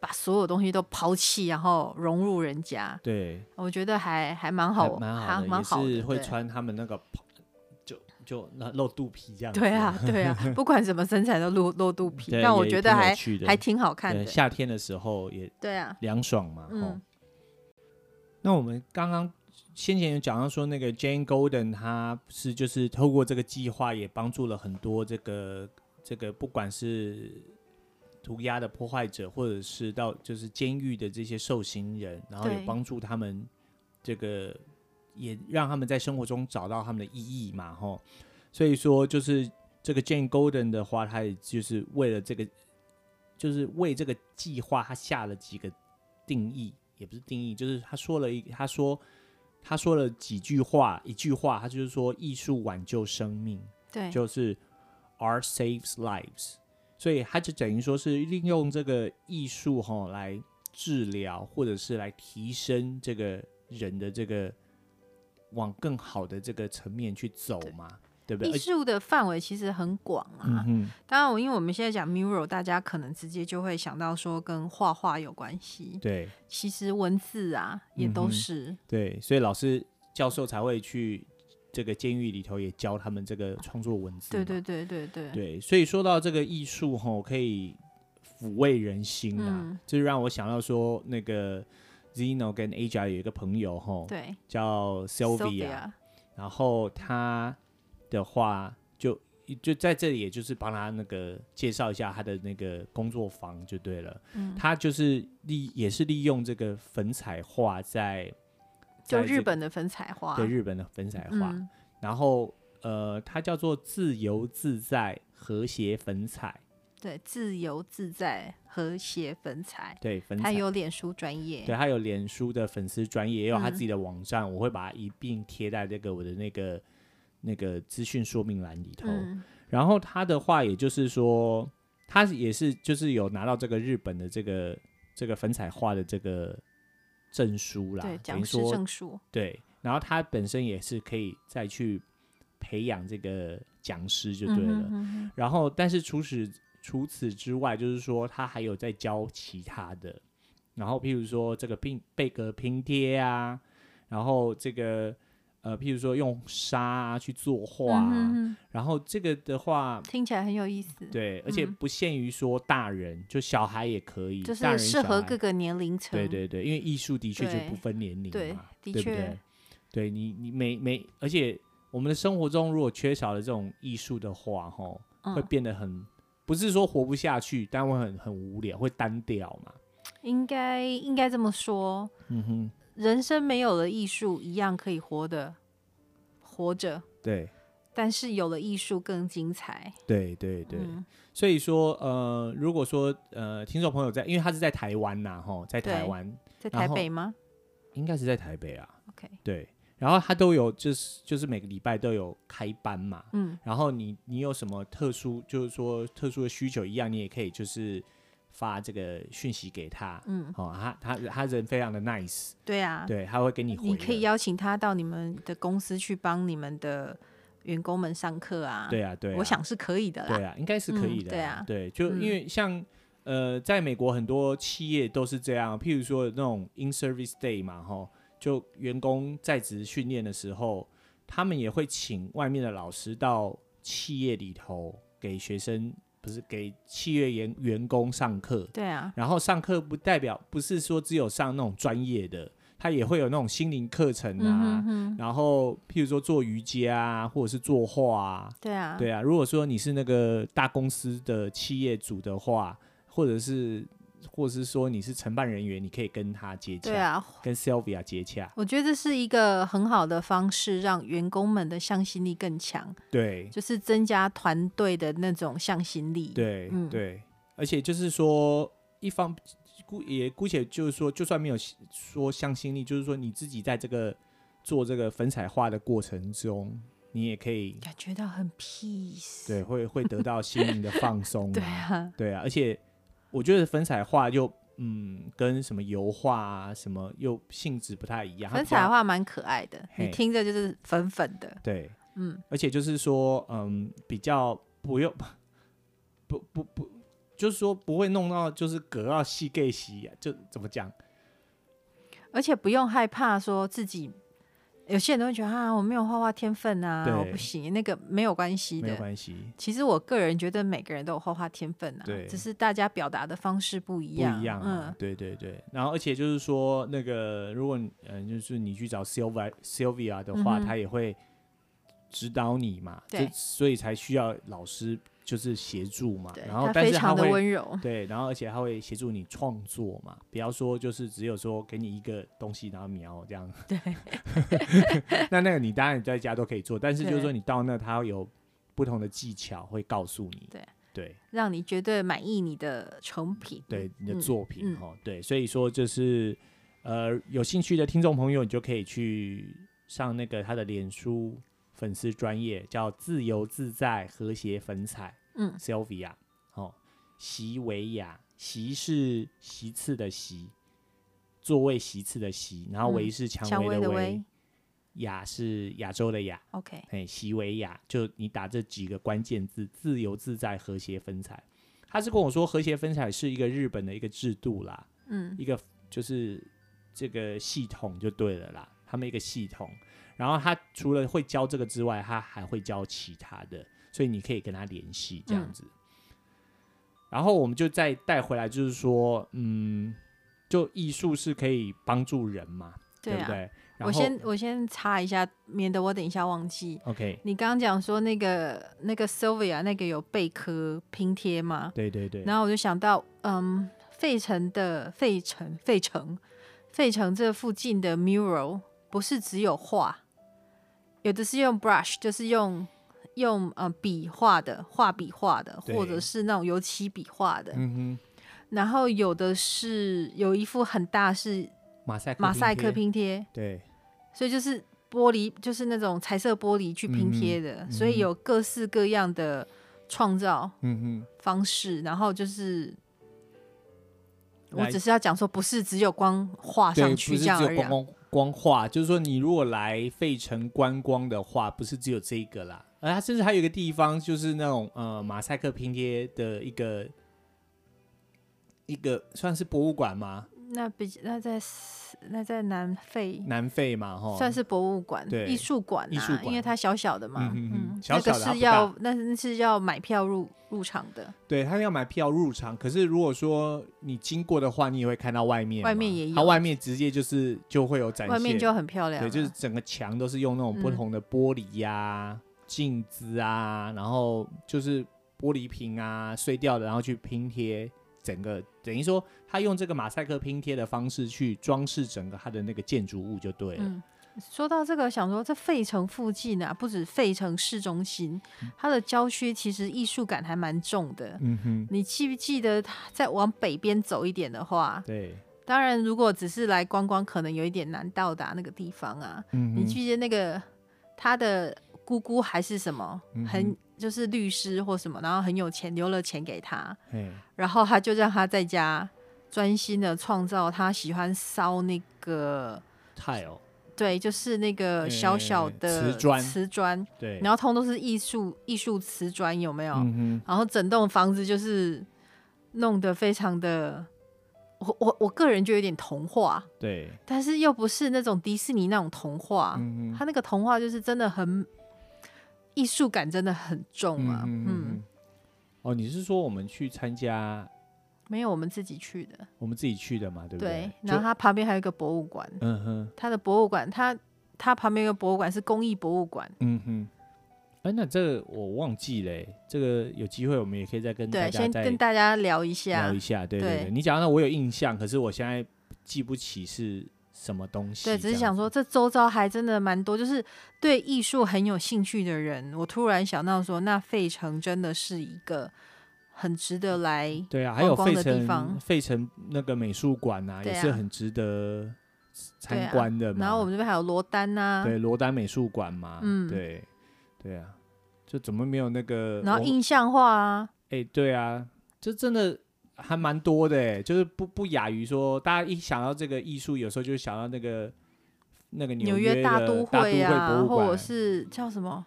S2: 把所有东西都抛弃，然后融入人家。
S1: 对，
S2: 我觉得还还蛮好，
S1: 蛮好的，蛮好的。也是会穿他们那个，就就那露肚皮这样。
S2: 对啊，对啊，不管什么身材都露露肚皮，但我觉得还还挺好看的。
S1: 夏天的时候也对啊，凉爽嘛。嗯。那我们刚刚先前有讲到说，那个 Jane Golden，他是就是透过这个计划，也帮助了很多这个这个不管是。涂鸦的破坏者，或者是到就是监狱的这些受刑人，然后也帮助他们，这个也让他们在生活中找到他们的意义嘛，吼。所以说，就是这个 Jane Golden 的话，他也就是为了这个，就是为这个计划，他下了几个定义，也不是定义，就是他说了一，他说他说了几句话，一句话，他就是说艺术挽救生命，对，就是 Art saves lives。所以他就等于说是利用这个艺术哈来治疗，或者是来提升这个人的这个往更好的这个层面去走嘛，对，不对？
S2: 艺术的范围其实很广啊。嗯、当然，我因为我们现在讲 mural，大家可能直接就会想到说跟画画有关系。对，其实文字啊也都是。
S1: 嗯、对，所以老师教授才会去。这个监狱里头也教他们这个创作文字，
S2: 对对对对对
S1: 对，所以说到这个艺术吼，可以抚慰人心啊，嗯、就让我想到说那个 Zeno 跟 Aja 有一个朋友吼，对，叫 Sylvia，然后他的话就就在这里，也就是帮他那个介绍一下他的那个工作坊就对了，嗯、他就是利也是利用这个粉彩画在。
S2: 就日本的粉彩画，
S1: 对日本的粉彩画，嗯、然后呃，它叫做自由自在和谐粉彩，
S2: 对，自由自在和谐粉彩，
S1: 对，粉彩，
S2: 他有脸书专业，
S1: 对，他有脸书的粉丝专业，也有他自己的网站，嗯、我会把它一并贴在这个我的那个那个资讯说明栏里头。嗯、然后他的话，也就是说，他也是就是有拿到这个日本的这个这个粉彩画的这个。证书啦，
S2: 对，讲师证书，
S1: 对，然后他本身也是可以再去培养这个讲师就对了。嗯哼嗯哼，然后，但是除此除此之外，就是说他还有在教其他的，然后譬如说这个拼贝壳拼贴啊，然后这个。呃，譬如说用沙、啊、去作画、啊，嗯、哼哼然后这个的话
S2: 听起来很有意思。
S1: 对，而且不限于说大人，嗯、就小孩也可以，
S2: 就是适合各个年龄层。
S1: 对对对，因为艺术的确就不分年龄嘛，对，对，对不对？对你，你每每，而且我们的生活中如果缺少了这种艺术的话，哈，会变得很，嗯、不是说活不下去，但会很很无聊，会单调嘛。
S2: 应该应该这么说。嗯哼。人生没有了艺术，一样可以活的活着。对，但是有了艺术更精彩。
S1: 对对对，嗯、所以说呃，如果说呃，听众朋友在，因为他是在台湾呐，吼，在台湾，
S2: 在台北吗？
S1: 应该是在台北啊。
S2: OK，
S1: 对，然后他都有，就是就是每个礼拜都有开班嘛。嗯，然后你你有什么特殊，就是说特殊的需求一样，你也可以就是。发这个讯息给他，嗯，哦，他他他人非常的 nice，
S2: 对啊，
S1: 对，他会给你回，
S2: 你可以邀请他到你们的公司去帮你们的员工们上课啊，
S1: 对啊，对，
S2: 我想是可以的啦，
S1: 对啊，应该是可以的，
S2: 对啊，
S1: 对，就因为像呃，在美国很多企业都是这样，譬如说那种 in service day 嘛，哈，就员工在职训练的时候，他们也会请外面的老师到企业里头给学生。不是给企业员员工上课，
S2: 对啊，
S1: 然后上课不代表不是说只有上那种专业的，他也会有那种心灵课程啊，嗯、哼哼然后譬如说做瑜伽啊，或者是作画啊，
S2: 对啊，
S1: 对啊。如果说你是那个大公司的企业主的话，或者是。或者是说你是承办人员，你可以跟他接洽，对啊，跟 Sylvia 接洽。
S2: 我觉得这是一个很好的方式，让员工们的向心力更强。
S1: 对，
S2: 就是增加团队的那种向心力。
S1: 对，嗯、对，而且就是说，一方姑也姑且就是说，就算没有说向心力，就是说你自己在这个做这个粉彩画的过程中，你也可以
S2: 感觉到很 peace，
S1: 对，会会得到心灵的放松，
S2: 对啊，
S1: 对啊，而且我觉得粉彩画又嗯，跟什么油画啊什么又性质不太一样，
S2: 粉彩画蛮可爱的，你听着就是粉粉的，
S1: 对，嗯，而且就是说嗯，比较不用不不不。就是说不会弄到就是隔到细给洗，就怎么讲？
S2: 而且不用害怕说自己，有些人都会觉得啊，我没有画画天分啊，我不行。那个没有关系的，
S1: 没有关系。
S2: 其实我个人觉得每个人都有画画天分啊，对，只是大家表达的方式不一样，
S1: 不一样。嗯，对对对。然后而且就是说，那个如果嗯、呃，就是你去找 Sylvia Sylvia 的话，他、嗯、也会指导你嘛，对，所以才需要老师。就是协助嘛，然后但是他会
S2: 非常的温柔，
S1: 对，然后而且他会协助你创作嘛，不要说就是只有说给你一个东西然后描这样，
S2: 对，
S1: 那那个你当然你在家都可以做，但是就是说你到那他有不同的技巧会告诉你，
S2: 对
S1: 对，
S2: 让你绝对满意你的成品，
S1: 对你的作品哦、嗯，对，所以说就是呃有兴趣的听众朋友，你就可以去上那个他的脸书。粉丝专业叫自由自在和谐粉彩，嗯，Sylvia，哦，席维雅，席是席次的席，座位席次的席，然后维是蔷薇的薇，雅、嗯、是亚洲的亚
S2: ，OK，
S1: 哎，席维雅，就你打这几个关键字，自由自在和谐粉彩，他是跟我说和谐粉彩是一个日本的一个制度啦，嗯，一个就是这个系统就对了啦，他们一个系统。然后他除了会教这个之外，他还会教其他的，所以你可以跟他联系这样子。嗯、然后我们就再带回来，就是说，嗯，就艺术是可以帮助人嘛，对，啊、对不对？
S2: 我先我先插一下，免得我等一下忘记。
S1: OK，
S2: 你刚刚讲说那个那个 Sylvia 那个有贝壳拼贴吗？
S1: 对对对。
S2: 然后我就想到，嗯，费城的费城费城费城这附近的 mural 不是只有画。有的是用 brush，就是用用呃笔画的画笔画的，或者是那种油漆笔画的。嗯。然后有的是有一幅很大是马赛马赛克拼贴。对。所以就是玻璃，就是那种彩色玻璃去拼贴的，嗯，所以有各式各样的创造方式。然后就是，我只是要讲说，不是只有光画上去这样而已。
S1: 光光画就是说，你如果来费城观光的话，不是只有这一个啦，而它甚至还有一个地方，就是那种呃马赛克拼贴的一个一个算是博物馆吗？
S2: 那比那在那在南非，
S1: 南非嘛，哈，
S2: 算是博物馆、艺术馆、艺术馆，因为它小小的嘛，嗯，嗯小小的那个是要那是要买票入入场的，
S1: 对，他要买票入场。可是如果说你经过的话，你也会看到外面，
S2: 外面也有，
S1: 它外面直接就是就会有展现，
S2: 外面就很漂亮，
S1: 对，就是整个墙都是用那种不同的玻璃呀、啊、镜、嗯、子啊，然后就是玻璃瓶啊碎掉的，然后去拼贴。整个等于说，他用这个马赛克拼贴的方式去装饰整个他的那个建筑物就对了。嗯，
S2: 说到这个，想说这费城附近啊，不止费城市中心，它的郊区其实艺术感还蛮重的。嗯哼，你记不记得再往北边走一点的话？对，当然如果只是来观光，可能有一点难到达那个地方啊。嗯，你记得那个他的姑姑还是什么很？就是律师或什么，然后很有钱，留了钱给他，然后他就让他在家专心的创造他喜欢烧那
S1: 个
S2: 对，就是那个小小的瓷砖，瓷砖，对，然后通都是艺术艺术瓷砖，有没有？嗯，然后整栋房子就是弄得非常的，我我我个人就有点童话，对，但是又不是那种迪士尼那种童话，嗯，他那个童话就是真的很。艺术感真的很重啊，嗯，嗯，
S1: 哦，你是说我们去参加？
S2: 没有，我们自己去的。
S1: 我们自己去的嘛，对不对？对。
S2: 然后它旁边还有一个博物馆，嗯哼，它的博物馆，它它旁边一个博物馆是公益博物馆，嗯哼。
S1: 哎，那这个我忘记了，这个有机会我们也可以再跟大家再
S2: 先跟大家聊一下，
S1: 聊一下，对对对。对你讲到我有印象，可是我现在记不起是。什么东西？
S2: 对，只是想说，这周遭还真的蛮多，就是对艺术很有兴趣的人。我突然想到说，那费城真的是一个很值得来
S1: 对啊，还有费城
S2: 方
S1: 费城那个美术馆啊，也是很值得参观的嘛。
S2: 然后我们这边还有罗丹呐，
S1: 对，罗丹美术馆嘛，嗯，对，对啊，就怎么没有那个？
S2: 然后印象画啊，
S1: 哎，对啊，就真的还蛮多的哎，就是不不亚于说，大家一想到这个艺术，有时候就想到那个那个纽约
S2: 大都会
S1: 啊，
S2: 或者是叫什么？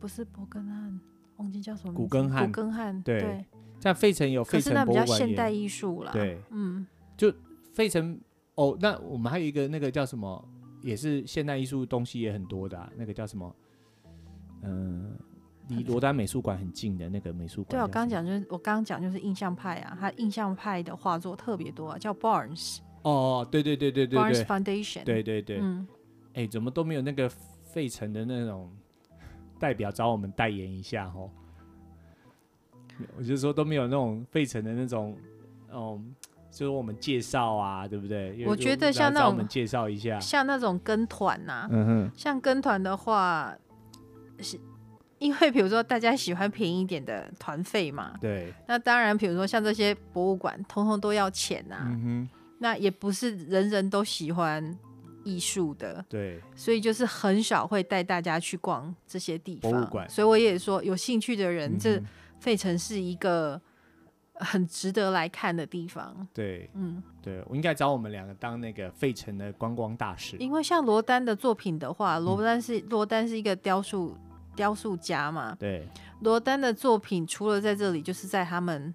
S2: 不是伯根汉。忘记叫什么？
S1: 古根汉，
S2: 古根汉，对，
S1: 在费城有费城博物馆，
S2: 现代艺术啦。
S1: 对，嗯，就费城哦，那我们还有一个那个叫什么，也是现代艺术东西也很多的，那个叫什么？嗯，离罗丹美术馆很近的那个美术馆。
S2: 对，我刚刚讲就是我刚刚讲就是印象派啊，他印象派的画作特别多啊，叫 Barnes。
S1: 哦，对对对对对
S2: ，Barnes Foundation。
S1: 对对对，嗯，哎，怎么都没有那个费城的那种。代表找我们代言一下哦，我就说都没有那种费城的那种，嗯，就是我们介绍啊，对不对？
S2: 我觉得像那种
S1: 我们介绍一下，
S2: 像那种跟团呐，嗯哼，像跟团的话，是因为比如说大家喜欢便宜一点的团费嘛，
S1: 对。
S2: 那当然，比如说像这些博物馆，通通都要钱呐，嗯哼，那也不是人人都喜欢。艺术的，
S1: 对，
S2: 所以就是很少会带大家去逛这些地方。
S1: 博物馆，
S2: 所以我也说，有兴趣的人，嗯、这费城是一个很值得来看的地方。
S1: 对，嗯，对，我应该找我们两个当那个费城的观光大使。
S2: 因为像罗丹的作品的话，罗丹是、嗯、罗丹是一个雕塑雕塑家嘛，
S1: 对，
S2: 罗丹的作品除了在这里，就是在他们。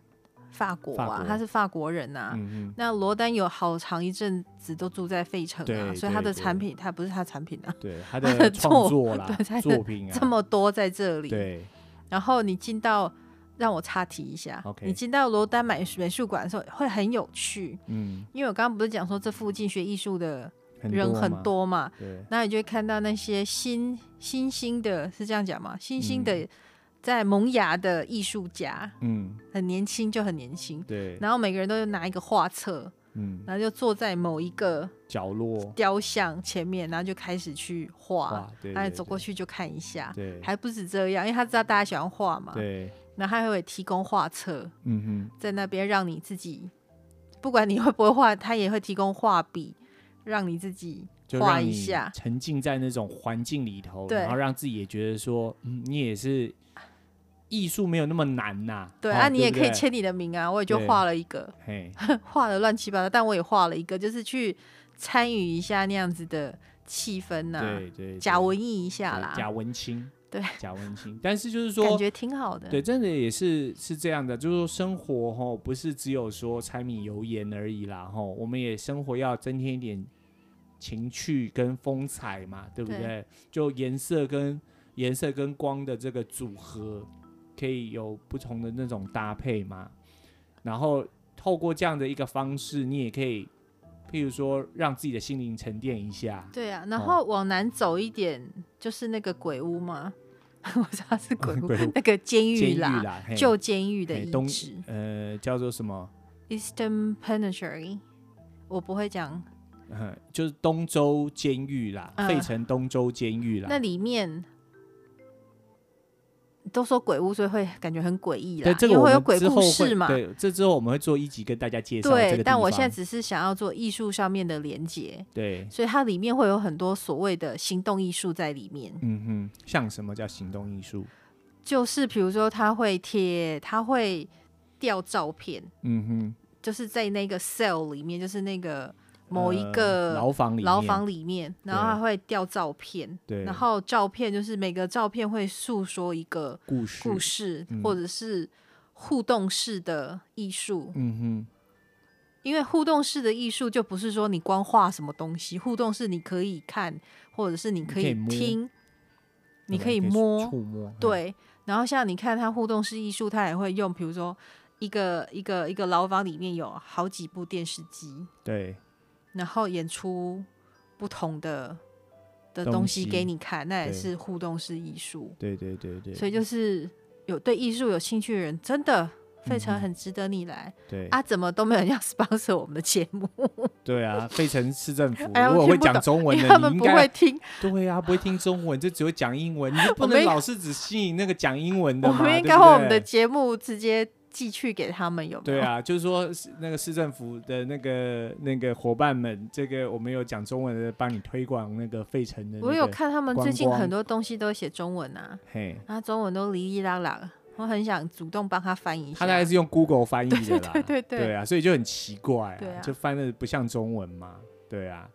S2: 法国啊，他是法国人呐、啊。嗯嗯，那罗丹有好长一阵子都住在费城啊，所以他的产品，他不是他的产品啊，
S1: 对 他的创作啦，对作品
S2: 这么多在这里。
S1: 对，
S2: 然后你进到，让我插题一下，你进到罗丹美美术馆的时候会很有趣，嗯，因为我刚刚不是讲说这附近学艺术的人很多嘛，对，那你就会看到那些新新兴的，是这样讲吗？新兴的。在萌芽的艺术家，嗯，很年轻就很年轻，
S1: 对。
S2: 然后每个人都拿一个画册，嗯，然后就坐在某一个
S1: 角落
S2: 雕像前面，然后就开始去画，然后走过去就看一下，
S1: 对。
S2: 还不止这样，因为他知道大家喜欢画嘛，
S1: 对。
S2: 然后他还会提供画册，嗯哼，在那边让你自己，不管你会不会画，他也会提供画笔，让你自己画一下，
S1: 沉浸在那种环境里头，然后让自己也觉得说，嗯，你也是。艺术没有那么难呐、啊，
S2: 对啊，你也可以签你的名啊，我也就画了一个，画的乱七八糟，但我也画了一个，就是去参与一下那样子的气氛呐、啊，
S1: 对，对对，
S2: 假文艺一下啦，
S1: 假文青，
S2: 对，
S1: 假文青，但是就是说
S2: 感觉挺好的，
S1: 对，真的也是是这样的，就是说生活吼不是只有说柴米油盐而已啦吼，我们也生活要增添一点情趣跟风采嘛，对不对？对就颜色跟颜色跟光的这个组合。可以有不同的那种搭配嘛，然后透过这样的一个方式，你也可以，譬如说让自己的心灵沉淀一下。
S2: 对啊，然后往南走一点，哦、就是那个鬼屋嘛，我知道是 鬼屋，那个监狱啦，啦旧监狱的遗址，
S1: 呃，叫做什么
S2: ？Eastern Penitentiary，我不会讲，
S1: 嗯，就是东州监狱啦，费、呃、城东州监狱啦，
S2: 那里面。都说鬼屋，所以会感觉很诡异啦。因为会有鬼故事嘛。
S1: 对，这之后我们会做一集跟大家介绍。
S2: 对，但我现在只是想要做艺术上面的连接。
S1: 对，
S2: 所以它里面会有很多所谓的行动艺术在里面。
S1: 嗯哼，像什么叫行动艺术？
S2: 就是比如说，他会贴，他会吊照片。嗯哼，就是在那个 cell 里面，就是那个。某一个
S1: 牢房里，
S2: 牢房里面，然后他会调照片，
S1: 对，
S2: 然后照片就是每个照片会诉说一个故事，故事或者是互动式的艺术。嗯哼，因为互动式的艺术就不是说你光画什么东西，互动是你可以看，或者是你可以听，你可以摸，触摸，对。然后像你看它互动式艺术，它也会用，比如说一个一个一个牢房里面有好几部电视机，
S1: 对。
S2: 然后演出不同的的东西给你看，那也是互动式艺术。
S1: 对对对对。
S2: 所以就是有对艺术有兴趣的人，真的费城很值得你来。
S1: 对
S2: 啊，怎么都没有人要 sponsor 我们的节目？
S1: 对啊，费城市政府 如果会讲中文的，
S2: 他们不会听。
S1: 对啊，不会听中文，就只会讲英文。你不能老是只吸引那个讲英文的。
S2: 我们应该把我们的节目直接。寄去给他们，有没有？
S1: 对啊，就是说那个市政府的那个那个伙伴们，这个我们有讲中文的，帮你推广那个费城的。
S2: 我有看他们最近很多东西都写中文啊，
S1: 嘿，
S2: 他中文都哩哩啦啦，我很想主动帮他翻译一下。
S1: 他大概是用 Google 翻译的啦，
S2: 对对对，
S1: 对啊，所以就很奇怪啊，
S2: 对啊，
S1: 就翻的不像中文嘛，对啊。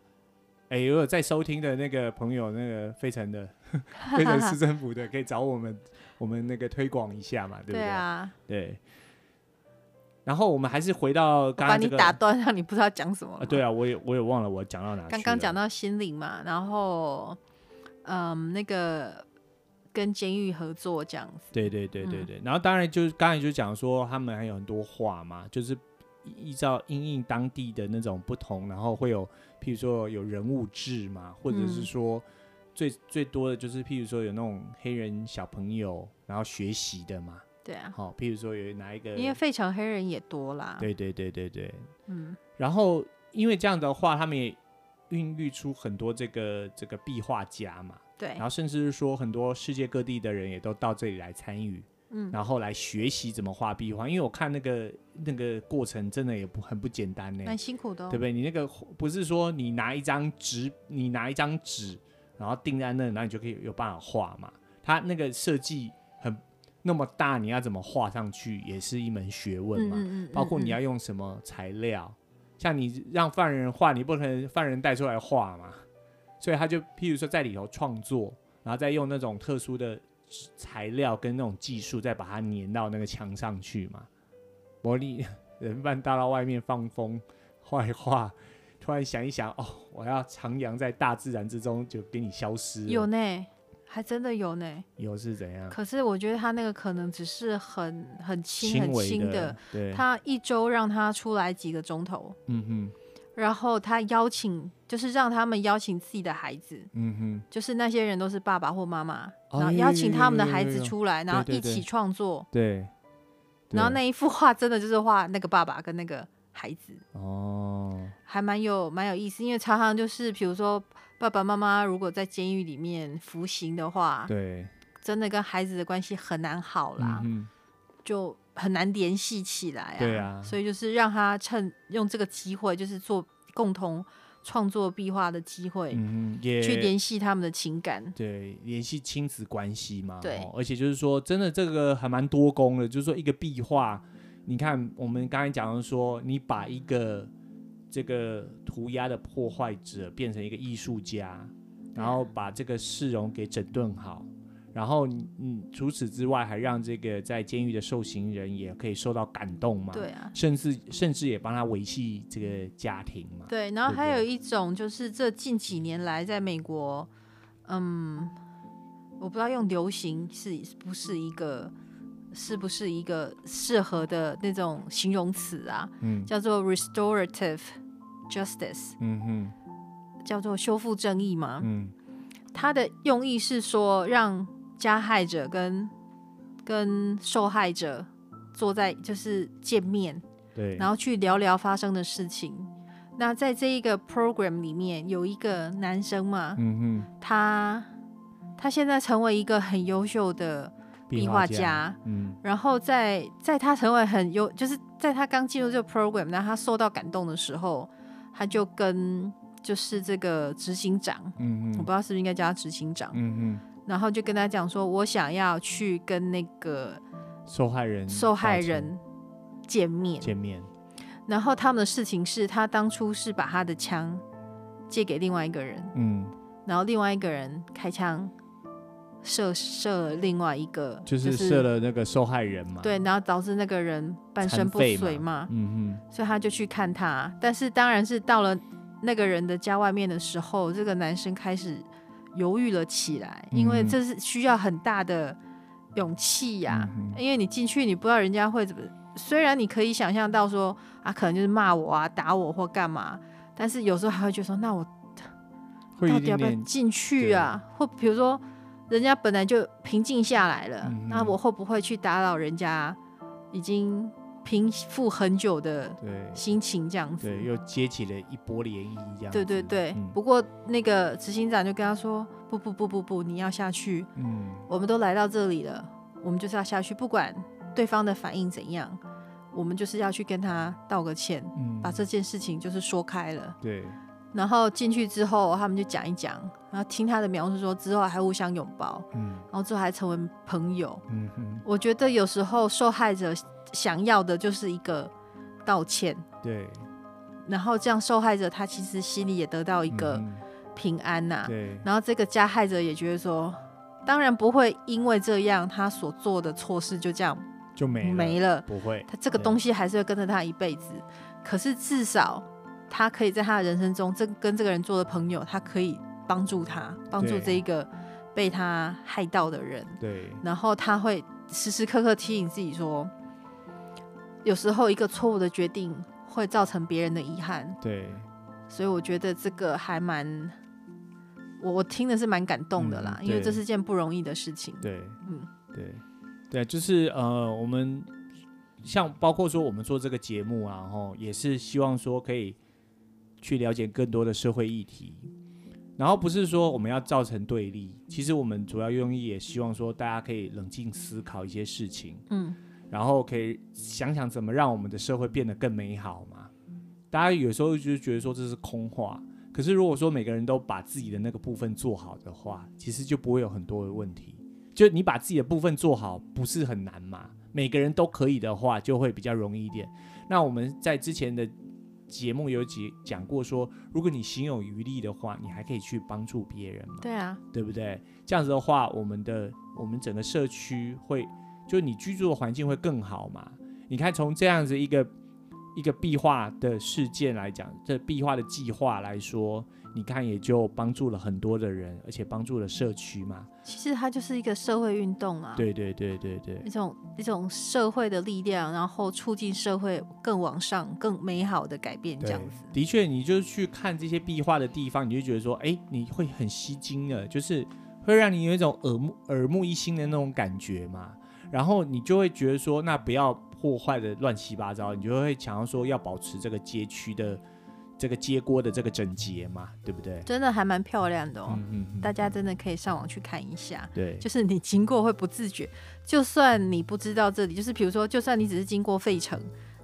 S1: 哎，如果在收听的那个朋友，那个费城的 费城市政府的，可以找我们，我们那个推广一下嘛，对不对？对啊，对。然后我们还是回到刚刚、这个、
S2: 把你打断，让你不知道讲什么、啊。
S1: 对啊，我也我也忘了我讲到哪。
S2: 刚刚讲到心灵嘛，然后嗯，那个跟监狱合作这样子。
S1: 对对对对对。嗯、然后当然就是刚才就讲说，他们还有很多话嘛，就是依照因应当地的那种不同，然后会有。譬如说有人物志嘛，或者是说最、嗯、最多的就是譬如说有那种黑人小朋友然后学习的嘛，
S2: 对啊，
S1: 好、哦，譬如说有哪一个，
S2: 因为费城黑人也多啦，
S1: 对对对对对，
S2: 嗯，
S1: 然后因为这样的话，他们也孕育出很多这个这个壁画家嘛，
S2: 对，
S1: 然后甚至是说很多世界各地的人也都到这里来参与。
S2: 嗯，
S1: 然后来学习怎么画壁画，因为我看那个那个过程真的也不很不简单呢，
S2: 蛮辛苦的，哦，
S1: 对不对？你那个不是说你拿一张纸，你拿一张纸，然后定在那，然后你就可以有办法画嘛。他那个设计很那么大，你要怎么画上去，也是一门学问嘛。
S2: 嗯嗯嗯嗯，
S1: 包括你要用什么材料，像你让犯人画，你不可能犯人带出来画嘛。所以他就譬如说在里头创作，然后再用那种特殊的。材料跟那种技术，再把它粘到那个墙上去嘛。魔力人办大到外面放风画一画，突然想一想，哦，我要徜徉在大自然之中，就给你消失。
S2: 有呢，还真的有呢。
S1: 有是怎样？
S2: 可是我觉得他那个可能只是很很轻很轻的，
S1: 对。
S2: 他一周让他出来几个钟头，
S1: 嗯哼。
S2: 然后他邀请，就是让他们邀请自己的孩子，
S1: 嗯哼，
S2: 就是那些人都是爸爸或妈妈，然后邀请他们的孩子出来，
S1: 哦、
S2: 然后一起创作，
S1: 对，
S2: 然后那一幅画真的就是画那个爸爸跟那个孩子，
S1: 哦，
S2: 还蛮有蛮有意思，因为常常就是比如说爸爸妈妈如果在监狱里面服刑的话，
S1: 对，
S2: 真的跟孩子的关系很难好啦，
S1: 嗯、
S2: 就。很难联系起来啊，
S1: 对啊，
S2: 所以就是让他趁用这个机会，就是做共同创作壁画的机会，
S1: 嗯，也
S2: 去联系他们的情感，
S1: 对，联系亲子关系嘛，
S2: 对，
S1: 而且就是说，真的这个还蛮多功的，就是说一个壁画，你看我们刚才讲的说，你把一个这个涂鸦的破坏者变成一个艺术家，然后把这个市容给整顿好。然后，嗯，除此之外，还让这个在监狱的受刑人也可以受到感动嘛？
S2: 对啊，
S1: 甚至甚至也帮他维系这个家庭嘛？
S2: 对。然后还有一种就是这近几年来在美国，嗯，我不知道用流行是不是一个是不是一个适合的那种形容词啊？
S1: 嗯，
S2: 叫做 restorative justice，
S1: 嗯哼，
S2: 叫做修复正义嘛？
S1: 嗯，
S2: 他的用意是说让。加害者跟跟受害者坐在就是见面，
S1: 对，
S2: 然后去聊聊发生的事情。那在这一个 program 里面，有一个男生嘛，
S1: 嗯哼，
S2: 他他现在成为一个很优秀的壁画家，
S1: 家，嗯，
S2: 然后在在他成为很优，就是在他刚进入这个 program，然后他受到感动的时候，他就跟就是这个执行长，
S1: 嗯嗯，
S2: 我不知道是不是应该叫他执行长，
S1: 嗯嗯。
S2: 然后就跟他讲说，我想要去跟那个
S1: 受害人
S2: 受害人见面
S1: 见面。
S2: 然后他们的事情是他当初是把他的枪借给另外一个人，
S1: 嗯，
S2: 然后另外一个人开枪射射另外一个，
S1: 就是射了那个受害人嘛，
S2: 对，然后导致那个人半身不遂嘛，
S1: 嗯嗯，
S2: 所以他就去看他，但是当然是到了那个人的家外面的时候，这个男生开始。犹豫了起来，因为这是需要很大的勇气呀、啊嗯。因为你进去，你不知道人家会怎么。虽然你可以想象到说啊，可能就是骂我啊、打我或干嘛，但是有时候还会觉得说，那我到底要不要进去啊？或比如说，人家本来就平静下来了，那、嗯、我会不会去打扰人家？已经。平复很久的心情，这样子，
S1: 对，又接起了一波涟漪，这样。
S2: 对对对、嗯。不过那个执行长就跟他说：“不不不不不，你要下去。
S1: 嗯，
S2: 我们都来到这里了，我们就是要下去，不管对方的反应怎样。我们就是要去跟他道个歉，
S1: 嗯，
S2: 把这件事情就是说开了。
S1: 对。
S2: 然后进去之后，他们就讲一讲，然后听他的描述说之后还互相拥抱，
S1: 嗯，
S2: 然后之后还成为朋友。
S1: 嗯哼。
S2: 我觉得有时候受害者想要的就是一个道歉。
S1: 对。
S2: 然后这样受害者他其实心里也得到一个平安呐、啊。
S1: 对。
S2: 然后这个加害者也觉得说，当然不会因为这样他所做的错事就这样
S1: 就没了
S2: 没了，
S1: 不会。
S2: 他这个东西还是会跟着他一辈子。可是至少。他可以在他的人生中，这跟这个人做的朋友，他可以帮助他，帮助这一个被他害到的人。
S1: 对。
S2: 然后他会时时刻刻提醒自己说，有时候一个错误的决定会造成别人的遗憾。
S1: 对。
S2: 所以我觉得这个还蛮，我我听的是蛮感动的啦，嗯，因为这是件不容易的事情。
S1: 对。
S2: 嗯。
S1: 对。对，就是呃，我们像包括说我们做这个节目啊，吼，也是希望说可以。去了解更多的社会议题，然后不是说我们要造成对立，其实我们主要用意也希望说大家可以冷静思考一些事情，
S2: 嗯，
S1: 然后可以想想怎么让我们的社会变得更美好嘛。大家有时候就觉得说这是空话，可是如果说每个人都把自己的那个部分做好的话，其实就不会有很多的问题。就你把自己的部分做好，不是很难嘛？每个人都可以的话，就会比较容易一点。那我们在之前的。节目有几讲过说，如果你心有余力的话，你还可以去帮助别人嘛？
S2: 对啊，
S1: 对不对？这样子的话，我们的我们整个社区会，就你居住的环境会更好嘛？你看，从这样子一个一个壁画的事件来讲，这壁画的计划来说。你看，也就帮助了很多的人，而且帮助了社区嘛。
S2: 其实它就是一个社会运动啊。
S1: 对对对对对，
S2: 一种一种社会的力量，然后促进社会更往上、更美好的改变，这样子。
S1: 的确，你就去看这些壁画的地方，你就觉得说，哎，你会很吸睛的，就是会让你有一种耳目耳目一新的那种感觉嘛。然后你就会觉得说，那不要破坏的乱七八糟，你就会想要说要保持这个街区的。这个街锅的这个整洁嘛，对不对？
S2: 真的还蛮漂亮的哦，
S1: 嗯嗯嗯，
S2: 大家真的可以上网去看一下。
S1: 对，
S2: 就是你经过会不自觉，就算你不知道这里，就是比如说，就算你只是经过费城。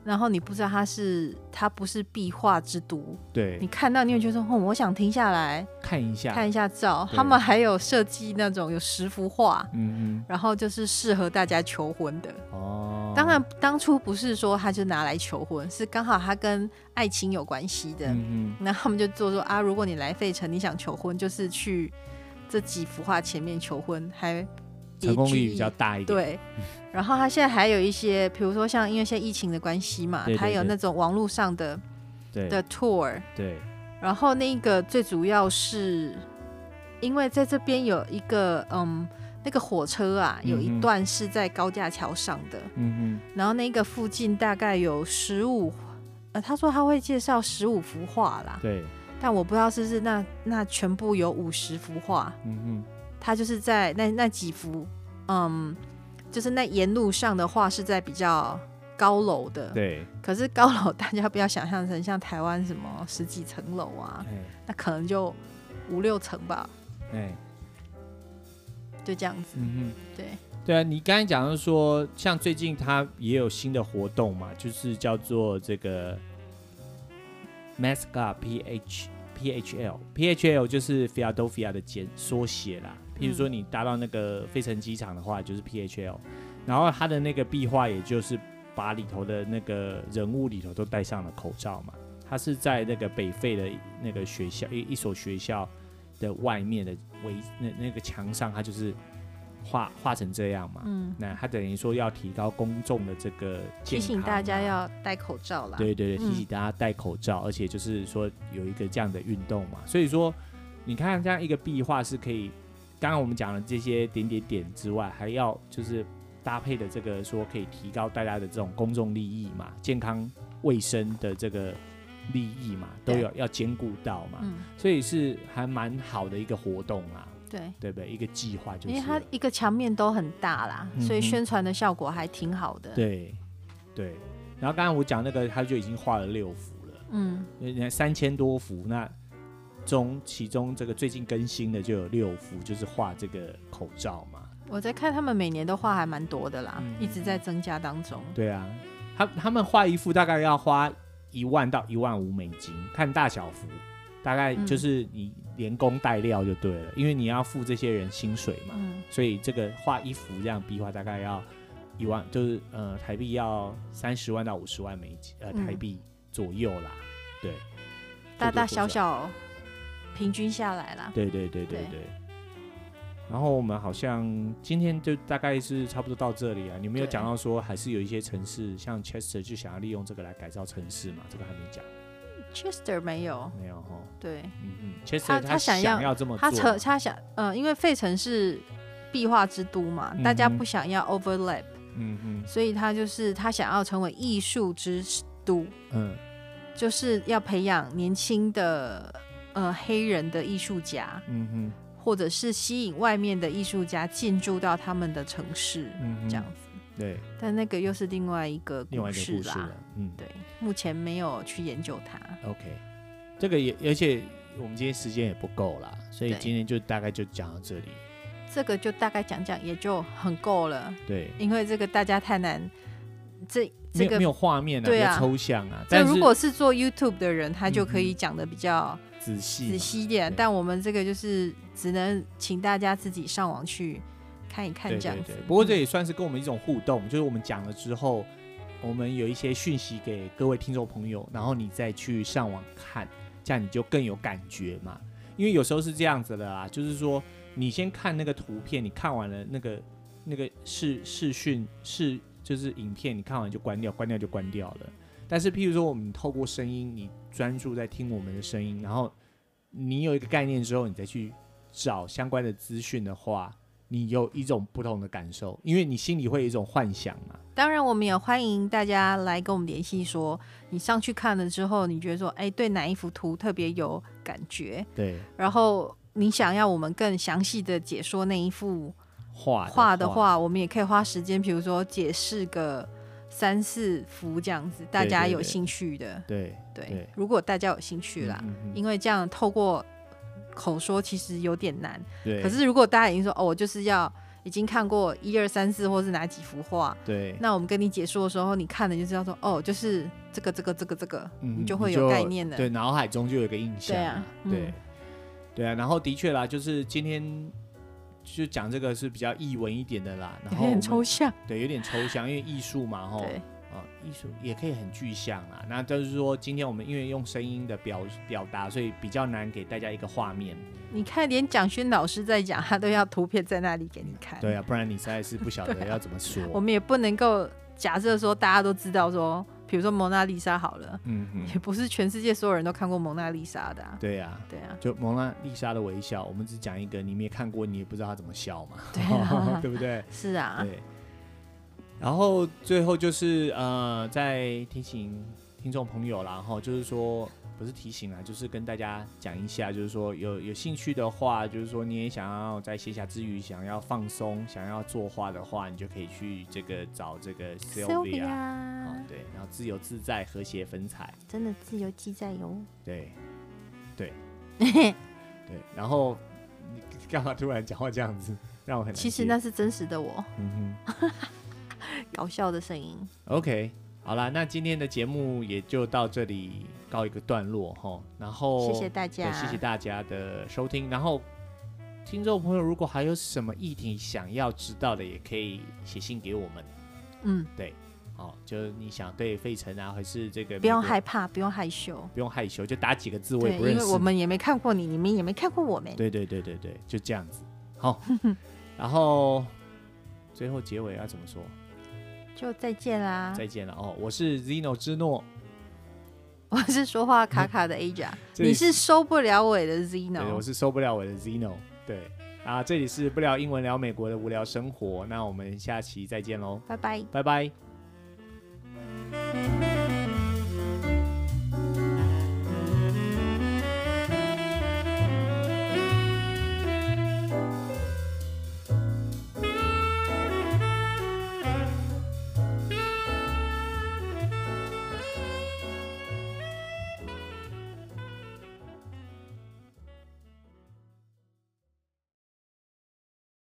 S2: 然后你不知道它是，它不是壁画之都。
S1: 对，
S2: 你看到你会觉得说，哦，我想停下来
S1: 看一下，
S2: 看一下照。他们还有设计那种有十幅画，
S1: 嗯嗯，
S2: 然后就是适合大家求婚的。
S1: 哦，
S2: 当然当初不是说他就拿来求婚，是刚好他跟爱情有关系的。嗯嗯，那他们就做说啊，如果你来费城，你想求婚，就是去这几幅画前面求婚，还。
S1: 成功率比较大一点。
S2: 对，然后他现在还有一些，比如说像因为现在疫情的关系嘛，他有那种网络上的
S1: 对
S2: 的 tour。
S1: 对。
S2: 然后那个最主要是，因为在这边有一个嗯，那个火车啊，有一段是在高架桥上的。嗯嗯。然后那个附近大概有十五，呃，他说他会介绍十五幅画啦。
S1: 对。
S2: 但我不知道是不是那那全部有五十幅画。嗯嗯。他就是在那那几幅，嗯，就是那沿路上的画是在比较高楼的，
S1: 对。
S2: 可是高楼大家不要想象成像台湾什么十几层楼啊，那可能就五六层吧，
S1: 哎，
S2: 就这样子，嗯哼，对。
S1: 对啊，你刚才讲的说，像最近他也有新的活动嘛，就是叫做这个 Mascar PH PHL PHL 就是 Philadelphia 的简缩写啦。譬如说，你搭到那个费城机场的话，就是 PHL，然后它的那个壁画，也就是把里头的那个人物里头都戴上了口罩嘛。它是在那个北费的那个学校一一所学校的外面的围那那个墙上，它就是画画成这样嘛。嗯，那它等于说要提高公众的这个
S2: 提醒大家要戴口罩啦。
S1: 对对对，提醒大家戴口罩，而且就是说有一个这样的运动嘛。所以说，你看这样一个壁画是可以。刚刚我们讲了这些点点点之外，还要就是搭配的这个说可以提高大家的这种公众利益嘛，健康卫生的这个利益嘛，都有要兼顾到嘛，嗯，所以是还蛮好的一个活动啊，
S2: 对。
S1: 对不对？一个计划就是，
S2: 因为它一个墙面都很大啦，所以宣传的效果还挺好的。
S1: 嗯、对对，然后刚刚我讲那个，他就已经画了六幅了，嗯，你看三千多幅那。中其中这个最近更新的就有六幅，就是画这个口罩嘛。
S2: 我在看他们每年都画还蛮多的啦，嗯，一直在增加当中。
S1: 对啊，他他们画一幅大概要花一万到一万五美金，看大小幅，大概就是你连工带料就对了，嗯、因为你要付这些人薪水嘛，嗯、所以这个画一幅这样壁画大概要一万，就是呃台币要三十万到五十万美金，呃台币左右啦，嗯、对，
S2: 大大小小平均下来啦，
S1: 对对对对对。对然后我们好像今天就大概是差不多到这里啊。你们有讲到说还是有一些城市，像 Chester 就想要利用这个来改造城市嘛？这个还没讲。
S2: Chester 没有，
S1: 没有哈。
S2: 对，
S1: 嗯嗯。Chester 他想要这么做，
S2: 他他想，嗯，因为费城是壁画之都嘛，大家不想要 overlap，嗯嗯，所以他就是他想要成为艺术之都，嗯，就是要培养年轻的呃黑人的艺术家，嗯哼。或者是吸引外面的艺术家进驻到他们的城市，嗯，这样子。
S1: 对，
S2: 但那个又是另外一个故事啦。
S1: 嗯，
S2: 对，目前没有去研究它。
S1: OK，这个也，而且我们今天时间也不够啦，所以今天就大概就讲到这里。
S2: 这个就大概讲讲也就很够了。
S1: 对，
S2: 因为这个大家太难，这这个
S1: 没有画面啊，对啊，抽象啊。
S2: 但如果是做 YouTube 的人，他就可以讲的比较。
S1: 仔细
S2: 仔细一点，但我们这个就是只能请大家自己上网去看一看这样子。
S1: 对对对，不过这也算是跟我们一种互动，嗯、就是我们讲了之后，我们有一些讯息给各位听众朋友，然后你再去上网看，这样你就更有感觉嘛。因为有时候是这样子的啦，就是说你先看那个图片，你看完了那个那个视视讯视就是影片，你看完就关掉，关掉就关掉了。但是譬如说我们透过声音，你专注在听我们的声音，然后。你有一个概念之后，你再去找相关的资讯的话，你有一种不同的感受，因为你心里会有一种幻想嘛。
S2: 当然，我们也欢迎大家来跟我们联系，说你上去看了之后，你觉得说，哎，对哪一幅图特别有感觉？
S1: 对。
S2: 然后你想要我们更详细的解说那一幅
S1: 画
S2: 画的话，我们也可以花时间，比如说解释个。三四幅这样子，大家有兴趣的，
S1: 对
S2: 对，对。如果大家有兴趣啦，因为这样透过口说其实有点难。
S1: 对。
S2: 可是如果大家已经说哦，我就是要已经看过一二三四，或是哪几幅画，
S1: 对。
S2: 那我们跟你解说的时候，你看的就知道说哦，就是这个这个这个这个，嗯、你就会有概念的。
S1: 对，脑海中就有一个印象。对啊，对、嗯、对啊。然后的确啦，就是今天。就讲这个是比较译文一点的啦，然后
S2: 有点抽象，
S1: 对，有点抽象，因为艺术嘛，吼，啊，艺术也可以很具象啊。那就是说，今天我们因为用声音的表表达，所以比较难给大家一个画面。
S2: 你看，连蒋勋老师在讲，他都要图片在那里给你看。
S1: 对啊，不然你实在是不晓得要怎么说。
S2: 我们也不能够假设说大家都知道说。比如说蒙娜丽莎好了，嗯哼，也不是全世界所有人都看过蒙娜丽莎的，啊。对
S1: 呀，啊，
S2: 对啊，
S1: 就蒙娜丽莎的微笑，我们只讲一个，你没看过，你也不知道她怎么笑嘛，对，啊、对不对？
S2: 是啊，
S1: 对。然后最后就是呃，在提醒听众朋友啦，然后就是说。不是提醒啊，就是跟大家讲一下，就是说有有兴趣的话，就是说你也想要在闲暇之余想要放松，想要作画的话，你就可以去这个找这个 Sylvia，啊，对，然后自由自在，和谐粉彩，
S2: 真的自由自在哟。
S1: 对，对，对，然后你干嘛突然讲话这样子，让我很
S2: 其实那是真实的我，嗯哼，搞笑的声音。
S1: OK。好啦，那今天的节目也就到这里告一个段落哈。然后
S2: 谢谢大家，
S1: 谢谢大家的收听。然后听众朋友，如果还有什么议题想要知道的，也可以写信给我们。
S2: 嗯，
S1: 对，哦，就是你想对费城啊，还是这个，
S2: 不用害怕，不用害羞，
S1: 不用害羞，就打几个字，我也不认识，因为
S2: 我们也没看过你，你们也没看过我们。
S1: 对对对对对，就这样子。好，然后最后结尾要怎么说？
S2: 就再见啦！
S1: 再见了哦，我是 Zino 之诺，
S2: 我是说话卡卡的 aja 你是收不了我的 zino
S1: 我是收不了我的 zino 对。啊这里是不聊英文聊美国的无聊生活那我们下期再见喽
S2: 拜拜。
S1: 拜拜。